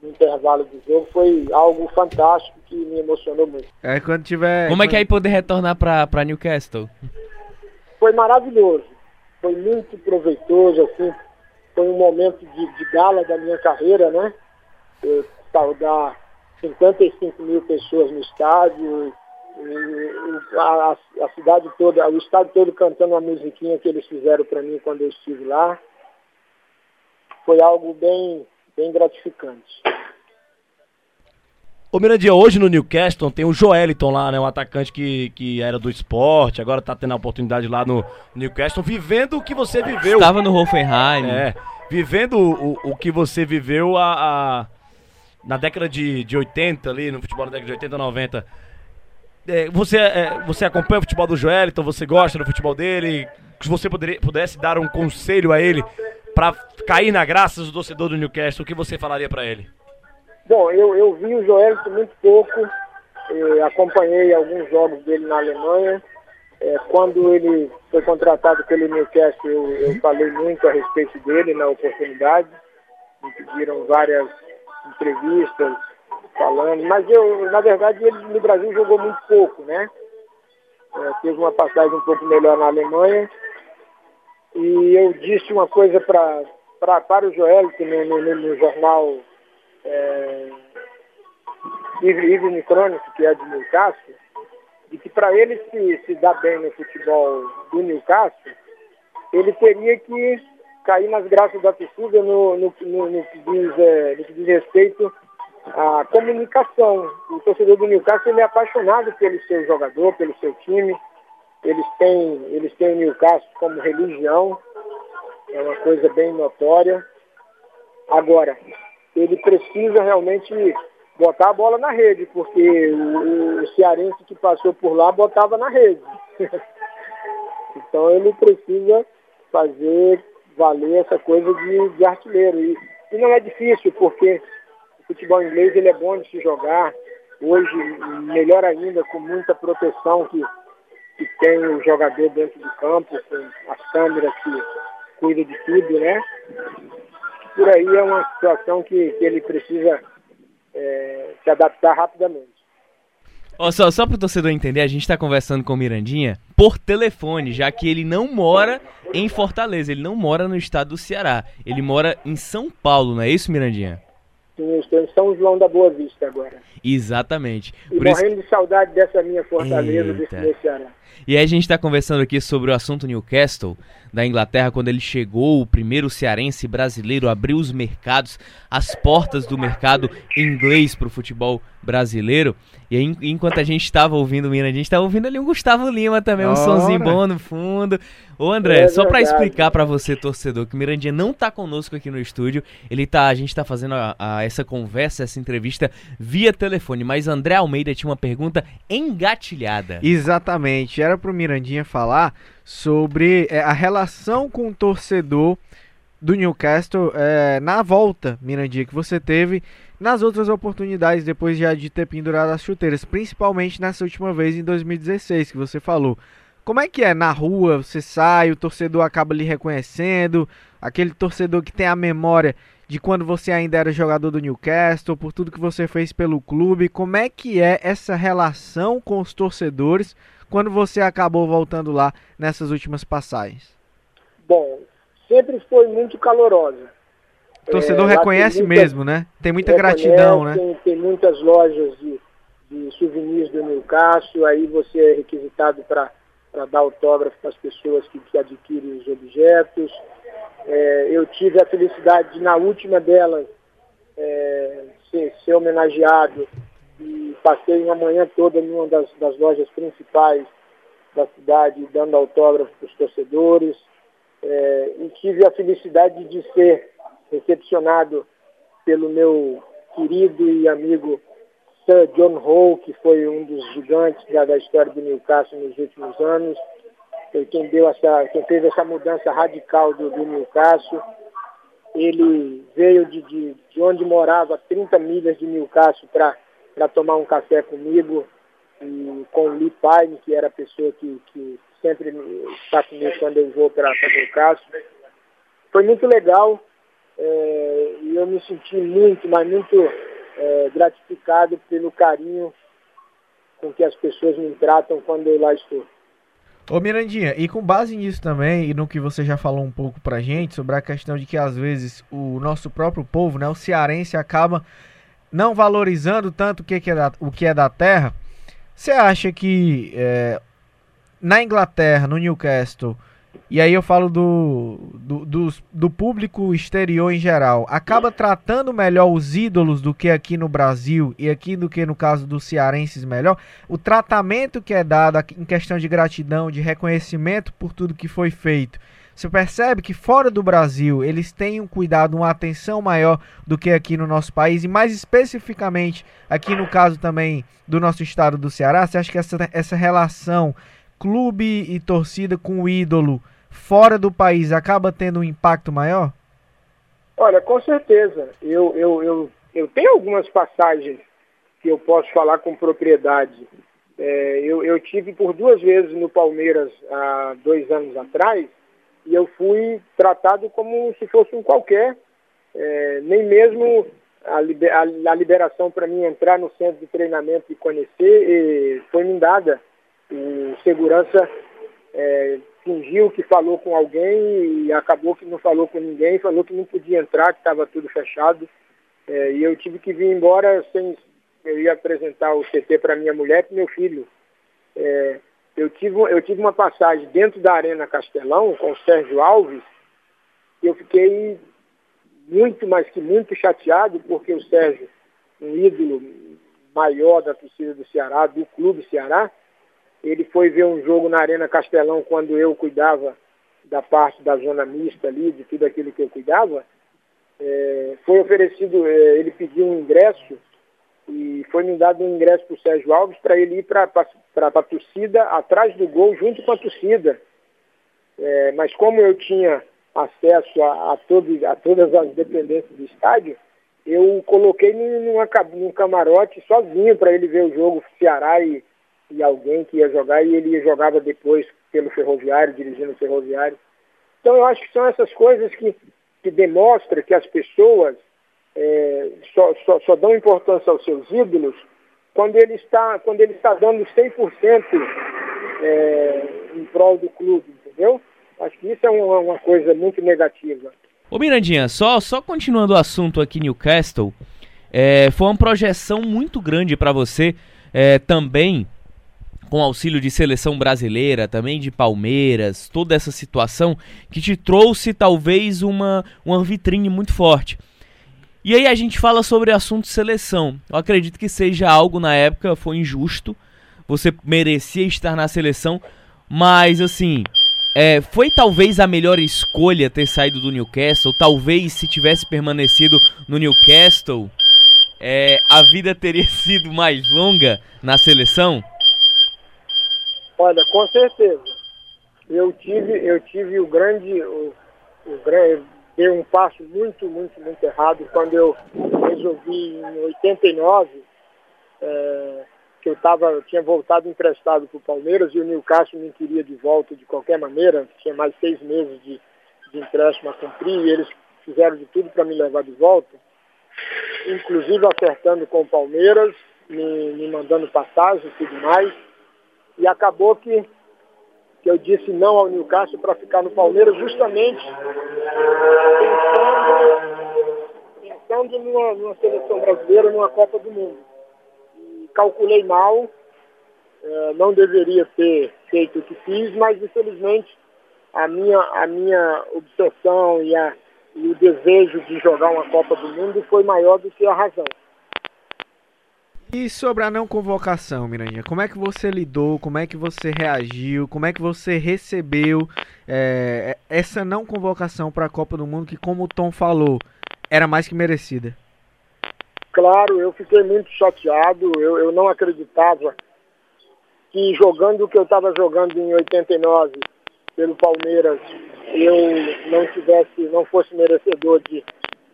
no intervalo do jogo foi algo fantástico que me emocionou muito. É quando tiver. Como é que é aí poder retornar para Newcastle? Foi maravilhoso, foi muito proveitoso, assim, foi um momento de, de gala da minha carreira, né? Eu saudar 55 mil pessoas no estádio, e, a, a, cidade toda, o estado todo cantando a musiquinha que eles fizeram para mim quando eu estive lá. Foi algo bem bem gratificante. Ô Mirandia, hoje no Newcastle tem o Joeliton lá, né? Um atacante que, que era do esporte, agora tá tendo a oportunidade lá no Newcastle, vivendo o que você viveu. Estava no Hoffenheim. É, vivendo o, o, o que você viveu a, a, na década de, de 80 ali, no futebol da década de 80, 90. É, você, é, você acompanha o futebol do Joeliton, você gosta do futebol dele? Se você poderia, pudesse dar um conselho a ele para cair na graça do torcedor do Newcastle, o que você falaria para ele? Bom, eu, eu vi o Joelito muito pouco, eh, acompanhei alguns jogos dele na Alemanha. Eh, quando ele foi contratado pelo Newcastle, eu, eu falei muito a respeito dele na oportunidade. Me pediram várias entrevistas falando, mas eu, na verdade, ele no Brasil jogou muito pouco, né? É, teve uma passagem um pouco melhor na Alemanha e eu disse uma coisa pra, pra, para o Joel, que no, no, no jornal é, Evening Chronicle, que é de Newcastle, de que para ele se, se dar bem no futebol do Newcastle, ele teria que cair nas graças da torcida no, no, no, no, que diz, é, no que diz respeito à comunicação. O torcedor do Newcastle ele é apaixonado pelo seu jogador, pelo seu time, eles têm, eles têm o Newcastle como religião, é uma coisa bem notória. Agora, ele precisa realmente botar a bola na rede, porque o, o cearense que passou por lá botava na rede. então ele precisa fazer valer essa coisa de, de artilheiro. E, e não é difícil, porque o futebol inglês ele é bom de se jogar. Hoje, melhor ainda, com muita proteção que que tem o jogador dentro do campo, com as câmeras que cuida de tudo, né? Por aí é uma situação que, que ele precisa é, se adaptar rapidamente. Oh, só, só para o torcedor entender, a gente está conversando com o Mirandinha por telefone, já que ele não mora em Fortaleza, ele não mora no estado do Ceará, ele mora em São Paulo, não é isso, Mirandinha? Sim, estou em São João da Boa Vista agora. Exatamente. E Por morrendo isso... de saudade dessa minha Fortaleza, Eita. desse meu Ceará. E aí a gente está conversando aqui sobre o assunto Newcastle da Inglaterra, quando ele chegou, o primeiro cearense brasileiro abriu os mercados, as portas do mercado inglês para o futebol brasileiro. E aí, enquanto a gente estava ouvindo o Mina, a gente estava ouvindo ali um Gustavo Lima também, um Ora. sonzinho bom no fundo. Ô André, é só para explicar para você, torcedor, que o Mirandinha não tá conosco aqui no estúdio, ele tá, a gente tá fazendo a, a, essa conversa, essa entrevista via telefone, mas André Almeida tinha uma pergunta engatilhada. Exatamente, era pro Mirandinha falar sobre é, a relação com o torcedor do Newcastle é, na volta, Mirandinha, que você teve nas outras oportunidades depois já de ter pendurado as chuteiras, principalmente nessa última vez em 2016 que você falou. Como é que é na rua? Você sai, o torcedor acaba lhe reconhecendo, aquele torcedor que tem a memória de quando você ainda era jogador do Newcastle, por tudo que você fez pelo clube. Como é que é essa relação com os torcedores quando você acabou voltando lá nessas últimas passagens? Bom, sempre foi muito calorosa. O torcedor é, reconhece muita, mesmo, né? Tem muita gratidão, né? Tem, tem muitas lojas de, de souvenirs do Newcastle, aí você é requisitado para dar autógrafo para as pessoas que, que adquirem os objetos. É, eu tive a felicidade de, na última delas, é, ser, ser, homenageado e passei uma manhã toda em das, das lojas principais da cidade dando autógrafo para os torcedores é, e tive a felicidade de ser recepcionado pelo meu querido e amigo Sir John Hall, que foi um dos gigantes da, da história do Newcastle nos últimos anos, quem, deu essa, quem fez essa mudança radical do, do Newcastle. Ele veio de, de, de, onde morava, a 30 milhas de Newcastle, para tomar um café comigo e com o Lee Pine, que era a pessoa que, que sempre está comigo quando eu vou para Newcastle. Foi muito legal é, e eu me senti muito, mas muito é, gratificado pelo carinho com que as pessoas me tratam quando eu lá estou. Ô Mirandinha, e com base nisso também, e no que você já falou um pouco pra gente, sobre a questão de que às vezes o nosso próprio povo, né, o cearense, acaba não valorizando tanto o que, é, da, o que é da terra, você acha que é, na Inglaterra, no Newcastle, e aí eu falo do, do, do, do, público exterior em geral. Acaba tratando melhor os ídolos do que aqui no Brasil e aqui do que no caso dos cearenses melhor. O tratamento que é dado em questão de gratidão, de reconhecimento por tudo que foi feito. Você percebe que fora do Brasil eles têm um cuidado, uma atenção maior do que aqui no nosso país e mais especificamente aqui no caso também do nosso estado do Ceará. Você acha que essa, essa relação clube e torcida com o ídolo fora do país acaba tendo um impacto maior? Olha, com certeza. Eu, eu, eu, eu tenho algumas passagens que eu posso falar com propriedade. É, eu, eu tive por duas vezes no Palmeiras há dois anos atrás e eu fui tratado como se fosse um qualquer. É, nem mesmo a, liber, a, a liberação para mim entrar no centro de treinamento e conhecer foi me dada. O segurança é, fingiu que falou com alguém e acabou que não falou com ninguém, falou que não podia entrar, que estava tudo fechado. É, e eu tive que vir embora sem. Eu ia apresentar o CT para minha mulher e meu filho. É, eu, tive, eu tive uma passagem dentro da Arena Castelão com o Sérgio Alves, e eu fiquei muito, mais que muito chateado, porque o Sérgio, um ídolo maior da torcida do Ceará, do Clube Ceará, ele foi ver um jogo na Arena Castelão quando eu cuidava da parte da zona mista ali, de tudo aquilo que eu cuidava. É, foi oferecido, é, ele pediu um ingresso e foi me dado um ingresso para o Sérgio Alves para ele ir para a torcida atrás do gol junto com a torcida. É, mas como eu tinha acesso a, a, todo, a todas as dependências do estádio, eu coloquei numa, num camarote sozinho para ele ver o jogo Ceará e, e alguém que ia jogar e ele jogava depois pelo ferroviário, dirigindo o ferroviário. Então eu acho que são essas coisas que, que demonstram que as pessoas é, só, só, só, dão importância aos seus ídolos quando ele está, quando ele está dando 100% é, em prol do clube, entendeu? Acho que isso é uma, uma coisa muito negativa. Ô Mirandinha, só, só continuando o assunto aqui Newcastle, é, foi uma projeção muito grande para você é, também com auxílio de seleção brasileira, também de Palmeiras, toda essa situação que te trouxe talvez uma, uma vitrine muito forte. E aí a gente fala sobre assunto seleção. Eu acredito que seja algo na época foi injusto. Você merecia estar na seleção, mas assim, é, foi talvez a melhor escolha ter saído do Newcastle. Talvez se tivesse permanecido no Newcastle, é, a vida teria sido mais longa na seleção. Olha, com certeza. Eu tive, eu tive o grande, o, o grande, um passo muito, muito, muito errado quando eu resolvi em 89 é, que eu tava, eu tinha voltado emprestado para o Palmeiras e o Newcastle me queria de volta de qualquer maneira. Tinha mais seis meses de, de empréstimo a cumprir e eles fizeram de tudo para me levar de volta, inclusive acertando com o Palmeiras, me, me mandando passagem e tudo mais. E acabou que, que eu disse não ao Newcastle para ficar no Palmeiras justamente pensando, pensando numa, numa seleção brasileira, numa Copa do Mundo. E calculei mal, é, não deveria ter feito o que fiz, mas infelizmente a minha, a minha obsessão e, a, e o desejo de jogar uma Copa do Mundo foi maior do que a razão. E sobre a não convocação, Mirandinha, como é que você lidou, como é que você reagiu, como é que você recebeu é, essa não convocação para a Copa do Mundo que, como o Tom falou, era mais que merecida? Claro, eu fiquei muito chateado, eu, eu não acreditava que jogando o que eu estava jogando em 89 pelo Palmeiras, eu não tivesse, não fosse merecedor de,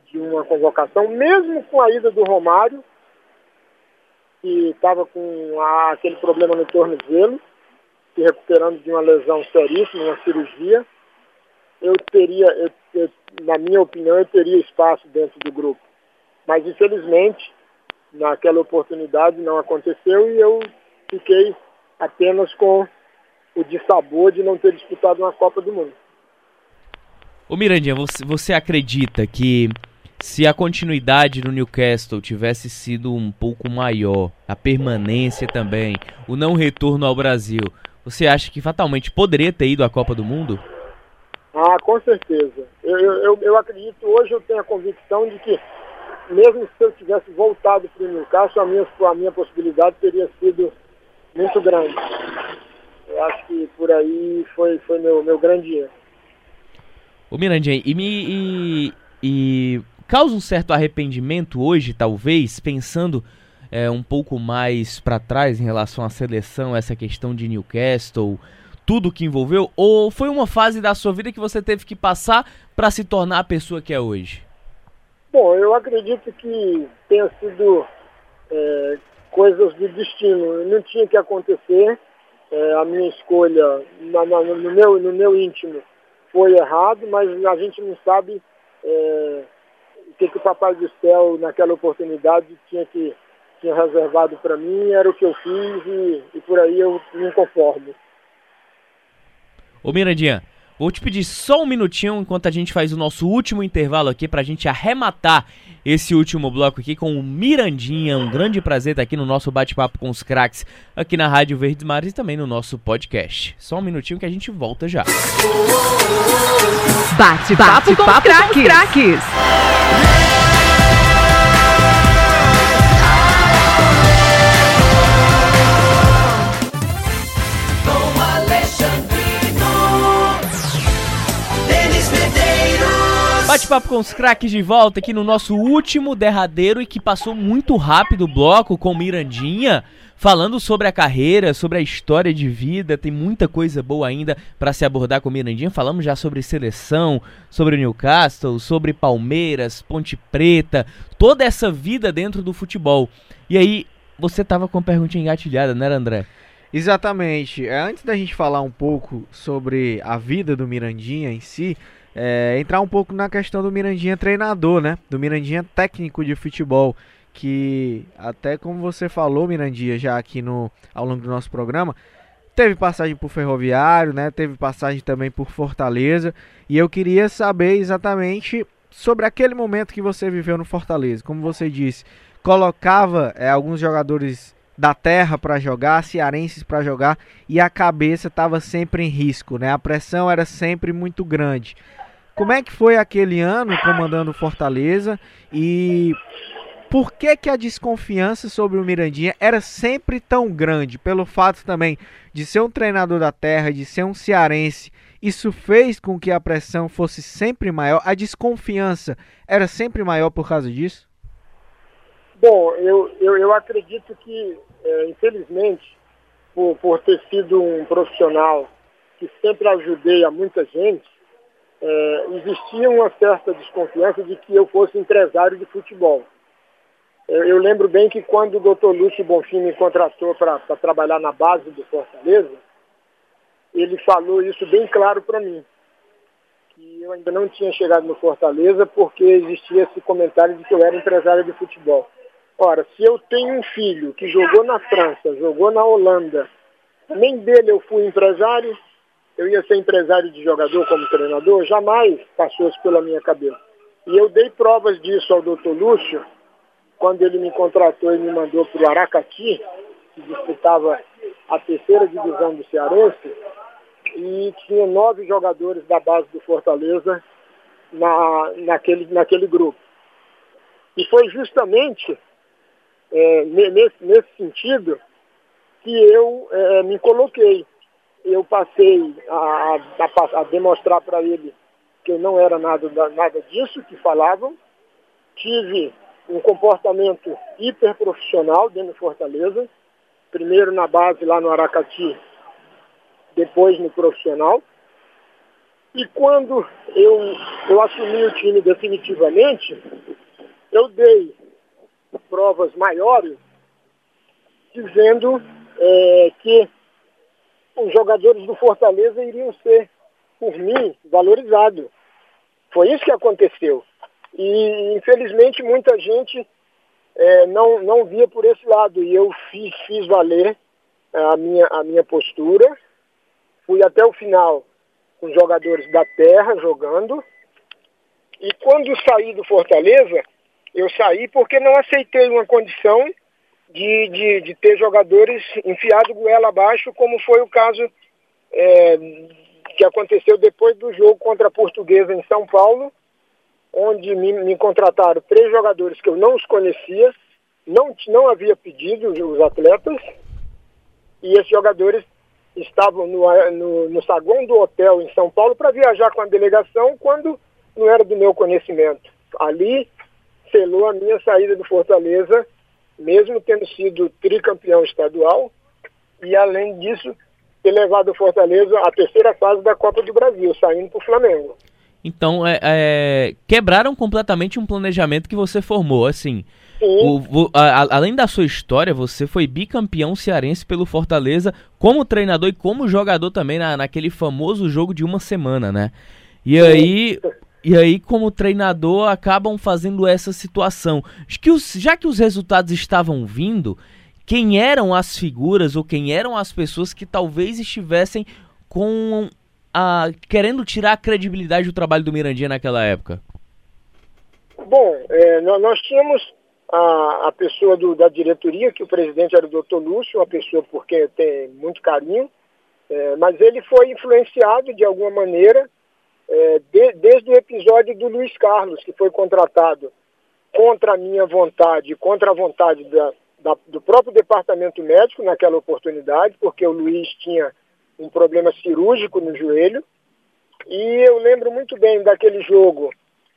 de uma convocação, mesmo com a ida do Romário, que estava com aquele problema no tornozelo, se recuperando de uma lesão seríssima, uma cirurgia, eu teria, eu, eu, na minha opinião, eu teria espaço dentro do grupo. Mas infelizmente, naquela oportunidade não aconteceu e eu fiquei apenas com o dissabor de não ter disputado uma Copa do Mundo. Ô Mirandinha, você, você acredita que se a continuidade no Newcastle tivesse sido um pouco maior, a permanência também, o não retorno ao Brasil, você acha que fatalmente poderia ter ido à Copa do Mundo? Ah, com certeza. Eu, eu, eu acredito, hoje eu tenho a convicção de que, mesmo se eu tivesse voltado para o Newcastle, a minha, a minha possibilidade teria sido muito grande. Eu acho que por aí foi, foi meu, meu grande erro. Ô Mirandinha, e, me, e, e causa um certo arrependimento hoje, talvez, pensando é, um pouco mais para trás em relação à seleção, essa questão de Newcastle, tudo que envolveu? Ou foi uma fase da sua vida que você teve que passar para se tornar a pessoa que é hoje? Bom, eu acredito que tenha sido é, coisas do destino. Não tinha que acontecer. É, a minha escolha na, na, no, meu, no meu íntimo foi errado, mas a gente não sabe é, o que, que o Papai do Céu, naquela oportunidade, tinha que tinha reservado para mim, era o que eu fiz e, e por aí eu me conformo. Ô Mirandinha, vou te pedir só um minutinho enquanto a gente faz o nosso último intervalo aqui pra gente arrematar esse último bloco aqui com o Mirandinha. Um grande prazer estar aqui no nosso bate-papo com os craques aqui na Rádio Verdes Mares e também no nosso podcast. Só um minutinho que a gente volta já. Bate-papo com, Bate com os craques. Bate-papo com os craques de volta aqui no nosso último derradeiro e que passou muito rápido o bloco com Mirandinha, falando sobre a carreira, sobre a história de vida. Tem muita coisa boa ainda para se abordar com Mirandinha. Falamos já sobre seleção, sobre Newcastle, sobre Palmeiras, Ponte Preta, toda essa vida dentro do futebol. E aí, você tava com uma perguntinha engatilhada, né, André? Exatamente. É, antes da gente falar um pouco sobre a vida do Mirandinha em si, é, entrar um pouco na questão do Mirandinha treinador, né? Do Mirandinha técnico de futebol. Que até como você falou, Mirandinha, já aqui no, ao longo do nosso programa, teve passagem por Ferroviário, né? Teve passagem também por Fortaleza. E eu queria saber exatamente sobre aquele momento que você viveu no Fortaleza. Como você disse, colocava é, alguns jogadores da terra para jogar, cearenses para jogar e a cabeça estava sempre em risco, né? A pressão era sempre muito grande. Como é que foi aquele ano comandando Fortaleza e por que, que a desconfiança sobre o Mirandinha era sempre tão grande? Pelo fato também de ser um treinador da terra, de ser um cearense, isso fez com que a pressão fosse sempre maior? A desconfiança era sempre maior por causa disso? Bom, eu, eu, eu acredito que, é, infelizmente, por, por ter sido um profissional que sempre ajudei a muita gente, é, existia uma certa desconfiança de que eu fosse empresário de futebol. Eu, eu lembro bem que quando o doutor Lúcio Bonfim me contratou para trabalhar na base do Fortaleza, ele falou isso bem claro para mim, que eu ainda não tinha chegado no Fortaleza porque existia esse comentário de que eu era empresário de futebol. Ora, se eu tenho um filho que jogou na França, jogou na Holanda, nem dele eu fui empresário, eu ia ser empresário de jogador como treinador, jamais passou isso pela minha cabeça. E eu dei provas disso ao doutor Lúcio, quando ele me contratou e me mandou para o Aracati, que disputava a terceira divisão do Cearense, e tinha nove jogadores da base do Fortaleza na, naquele, naquele grupo. E foi justamente é, nesse, nesse sentido que eu é, me coloquei. Eu passei a, a, a demonstrar para ele que eu não era nada, nada disso que falavam. Tive um comportamento hiperprofissional dentro de Fortaleza, primeiro na base lá no Aracati, depois no profissional. E quando eu, eu assumi o time definitivamente, eu dei provas maiores, dizendo é, que os jogadores do Fortaleza iriam ser, por mim, valorizados. Foi isso que aconteceu. E, infelizmente, muita gente é, não, não via por esse lado. E eu fiz, fiz valer a minha, a minha postura. Fui até o final com jogadores da terra jogando. E quando saí do Fortaleza, eu saí porque não aceitei uma condição de, de, de ter jogadores enfiado goela abaixo, como foi o caso é, que aconteceu depois do jogo contra a Portuguesa em São Paulo, onde me, me contrataram três jogadores que eu não os conhecia, não, não havia pedido os atletas, e esses jogadores estavam no, no, no saguão do hotel em São Paulo para viajar com a delegação quando não era do meu conhecimento. Ali selou a minha saída do Fortaleza, mesmo tendo sido tricampeão estadual, e além disso, ter levado o Fortaleza à terceira fase da Copa do Brasil, saindo para o Flamengo. Então, é, é, quebraram completamente um planejamento que você formou, assim. O, o, a, além da sua história, você foi bicampeão cearense pelo Fortaleza como treinador e como jogador também na, naquele famoso jogo de uma semana, né? E aí, e aí, como treinador, acabam fazendo essa situação. Que os, já que os resultados estavam vindo, quem eram as figuras ou quem eram as pessoas que talvez estivessem com a, querendo tirar a credibilidade do trabalho do Mirandinha naquela época? Bom, é, nós tínhamos a, a pessoa do, da diretoria, que o presidente era o doutor Lúcio, uma pessoa por quem eu tenho muito carinho, é, mas ele foi influenciado de alguma maneira é, de, desde o episódio do Luiz Carlos, que foi contratado contra a minha vontade, contra a vontade da, da, do próprio departamento médico naquela oportunidade, porque o Luiz tinha um problema cirúrgico no joelho. E eu lembro muito bem daquele jogo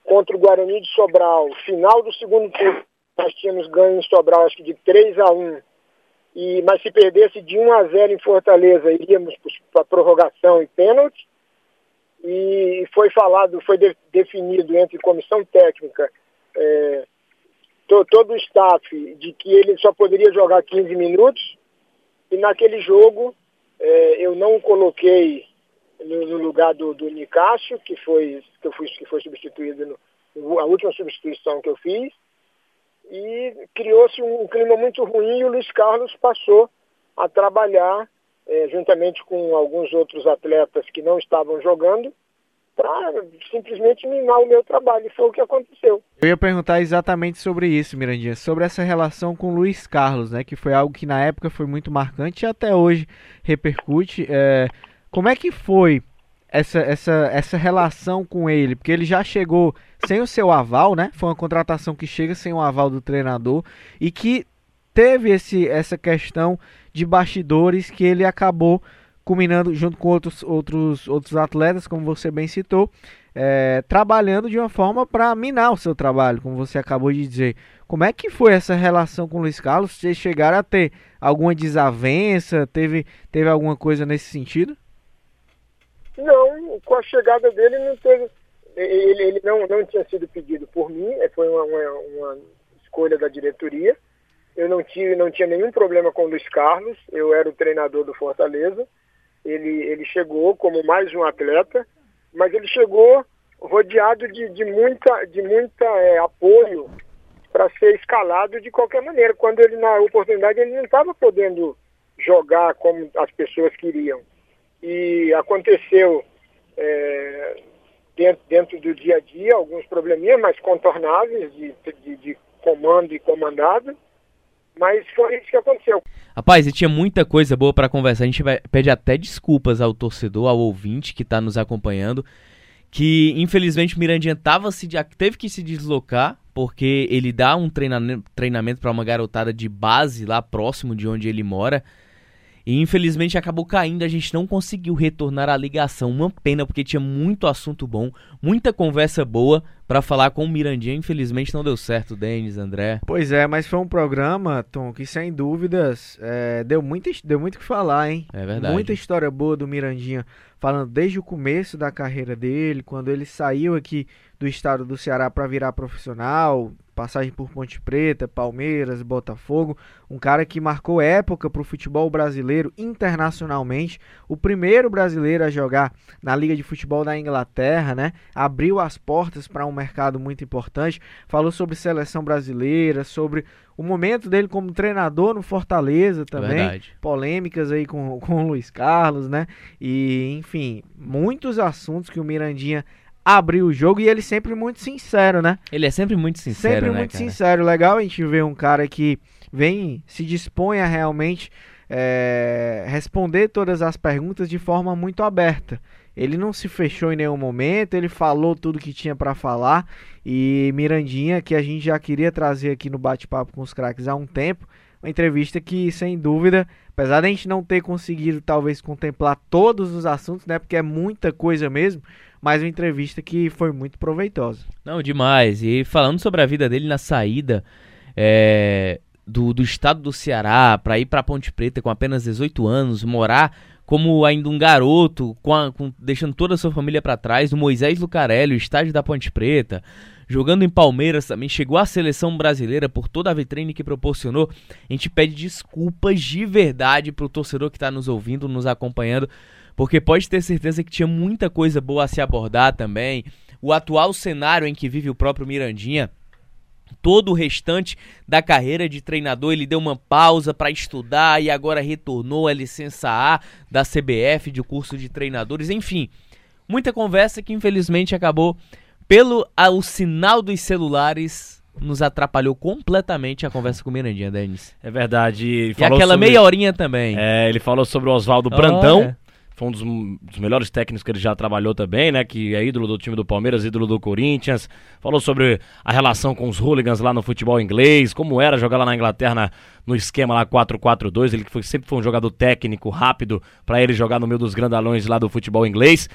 contra o Guarani de Sobral, final do segundo turno, nós tínhamos ganho em Sobral, acho que de 3 a 1. E, mas se perdesse de 1 a 0 em Fortaleza, iríamos para prorrogação e pênalti e foi falado, foi de, definido entre comissão técnica, é, to, todo o staff, de que ele só poderia jogar 15 minutos, e naquele jogo é, eu não coloquei no, no, lugar do, do Nicásio, que foi, que, eu fui, que foi substituído, no, a última substituição que eu fiz, e criou-se um, um clima muito ruim e o Luiz Carlos passou a trabalhar é, juntamente com alguns outros atletas que não estavam jogando, para simplesmente minar o meu trabalho. E foi o que aconteceu. Eu ia perguntar exatamente sobre isso, Mirandinha, sobre essa relação com o Luiz Carlos, né? Que foi algo que na época foi muito marcante e até hoje repercute. É, como é que foi essa, essa, essa relação com ele? Porque ele já chegou sem o seu aval, né? Foi uma contratação que chega sem o aval do treinador e que teve esse, essa questão de bastidores que ele acabou culminando junto com outros, outros, outros atletas, como você bem citou, é, trabalhando de uma forma para minar o seu trabalho, como você acabou de dizer. Como é que foi essa relação com o Luiz Carlos? Vocês chegaram a ter alguma desavença? Teve, teve alguma coisa nesse sentido? Não, com a chegada dele não teve. Ele, ele não, não tinha sido pedido por mim, é, foi uma, uma, uma escolha da diretoria. Eu não, tive, não tinha nenhum problema com o Luiz Carlos, eu era o treinador do Fortaleza ele, ele chegou como mais um atleta, mas ele chegou rodeado de, de muita, de muita é, apoio para ser escalado de qualquer maneira. Quando ele, na oportunidade, ele não estava podendo jogar como as pessoas queriam. E aconteceu é, dentro, dentro do dia a dia alguns probleminhas, mas contornáveis de, de, de comando e comandado. Mas foi isso que aconteceu. Rapaz, e tinha muita coisa boa para conversar. A gente vai, pede até desculpas ao torcedor, ao ouvinte que tá nos acompanhando. Que infelizmente o Mirandinha tava se, teve que se deslocar, porque ele dá um treinamento para uma garotada de base lá próximo de onde ele mora. E infelizmente acabou caindo, a gente não conseguiu retornar a ligação. Uma pena, porque tinha muito assunto bom, muita conversa boa para falar com o Mirandinha. Infelizmente não deu certo, Denis, André. Pois é, mas foi um programa, Tom, que sem dúvidas é, deu, muito, deu muito o que falar, hein? É verdade. Muita história boa do Mirandinha, falando desde o começo da carreira dele, quando ele saiu aqui do estado do Ceará para virar profissional, passagem por Ponte Preta, Palmeiras, Botafogo, um cara que marcou época para o futebol brasileiro internacionalmente, o primeiro brasileiro a jogar na Liga de Futebol da Inglaterra, né? Abriu as portas para um mercado muito importante, falou sobre seleção brasileira, sobre o momento dele como treinador no Fortaleza também, Verdade. polêmicas aí com, com o Luiz Carlos, né? E enfim, muitos assuntos que o Mirandinha abrir o jogo e ele sempre muito sincero, né? Ele é sempre muito sincero, Sempre né, muito cara? sincero. Legal a gente ver um cara que vem, se dispõe a realmente é, responder todas as perguntas de forma muito aberta. Ele não se fechou em nenhum momento, ele falou tudo que tinha para falar. E Mirandinha, que a gente já queria trazer aqui no bate-papo com os craques há um tempo, uma entrevista que, sem dúvida, apesar de a gente não ter conseguido talvez contemplar todos os assuntos, né, porque é muita coisa mesmo, mas uma entrevista que foi muito proveitosa. Não, demais. E falando sobre a vida dele na saída é, do, do estado do Ceará para ir para Ponte Preta com apenas 18 anos, morar como ainda um garoto, com, a, com deixando toda a sua família para trás, o Moisés Lucarelli, o estádio da Ponte Preta, jogando em Palmeiras também, chegou à seleção brasileira por toda a vitrine que proporcionou. A gente pede desculpas de verdade pro torcedor que está nos ouvindo, nos acompanhando, porque pode ter certeza que tinha muita coisa boa a se abordar também. O atual cenário em que vive o próprio Mirandinha, todo o restante da carreira de treinador, ele deu uma pausa para estudar e agora retornou à licença A da CBF de curso de treinadores, enfim, muita conversa que infelizmente acabou pelo a, o sinal dos celulares nos atrapalhou completamente a conversa com o Mirandinha, Denis. É verdade. E falou aquela sobre- meia horinha também. É, ele falou sobre o Oswaldo Brandão. Foi um dos, dos melhores técnicos que ele já trabalhou também, né? Que é ídolo do time do Palmeiras, ídolo do Corinthians. Falou sobre a relação com os hooligans lá no futebol inglês, como era jogar lá na Inglaterra na- no esquema lá 4-4-2. Ele foi- sempre foi um jogador técnico, rápido, pra ele jogar no meio dos grandalhões lá do futebol inglês.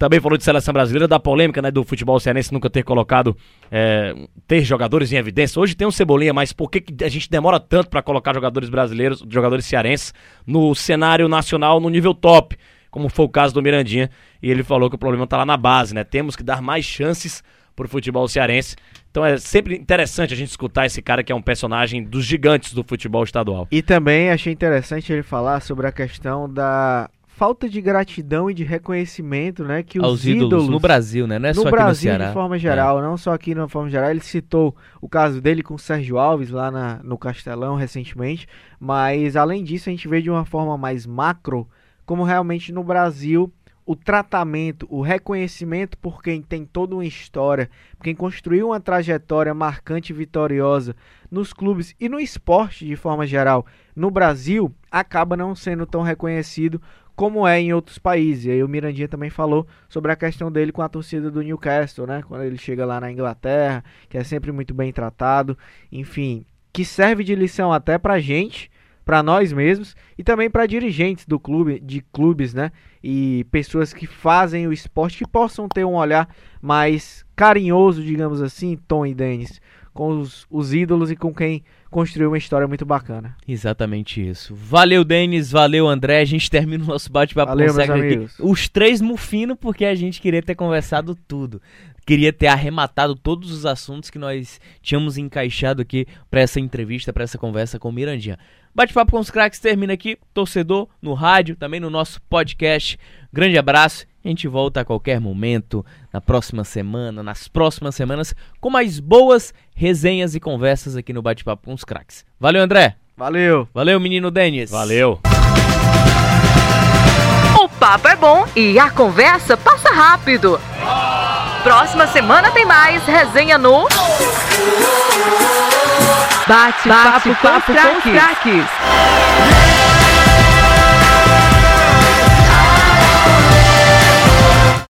Também falou de seleção brasileira, da polêmica né, do futebol cearense nunca ter colocado, é, ter jogadores em evidência. Hoje tem um Cebolinha, mas por que, que a gente demora tanto pra colocar jogadores brasileiros, jogadores cearenses, no cenário nacional, no nível top? Como foi o caso do Mirandinha. E ele falou que o problema tá lá na base, né? Temos que dar mais chances pro futebol cearense. Então é sempre interessante a gente escutar esse cara que é um personagem dos gigantes do futebol estadual. E também achei interessante ele falar sobre a questão da falta de gratidão e de reconhecimento, né, que os Aos ídolos, no Brasil, né? Não é no só aqui no Brasil Ceará. de forma geral, não só aqui de forma geral. Ele citou o caso dele com o Sérgio Alves lá na- no Castelão recentemente, mas além disso a gente vê de uma forma mais macro como realmente no Brasil o tratamento, o reconhecimento por quem tem toda uma história, quem construiu uma trajetória marcante e vitoriosa nos clubes e no esporte de forma geral no Brasil, acaba não sendo tão reconhecido como é em outros países. E aí o Mirandinha também falou sobre a questão dele com a torcida do Newcastle, né? Quando ele chega lá na Inglaterra, que é sempre muito bem tratado, enfim, que serve de lição até pra gente para nós mesmos e também para dirigentes do clube, de clubes, né? E pessoas que fazem o esporte que possam ter um olhar mais carinhoso, digamos assim, Tom e Denis, com os, os ídolos e com quem construiu uma história muito bacana. Exatamente isso. Valeu, Denis, valeu, André. A gente termina o nosso bate-papo com o aqui. Os três mufino porque a gente queria ter conversado tudo. Queria ter arrematado todos os assuntos que nós tínhamos encaixado aqui para essa entrevista, para essa conversa com o Mirandinha. Bate-papo com os craques termina aqui, torcedor, no rádio, também no nosso podcast. Grande abraço. A gente volta a qualquer momento, na próxima semana, nas próximas semanas, com mais boas resenhas e conversas aqui no Bate-Papo com os Craques. Valeu, André. Valeu. Valeu, menino Denis. Valeu. O papo é bom e a conversa passa rápido. Próxima semana tem mais resenha no Bate-Papo com os Craques.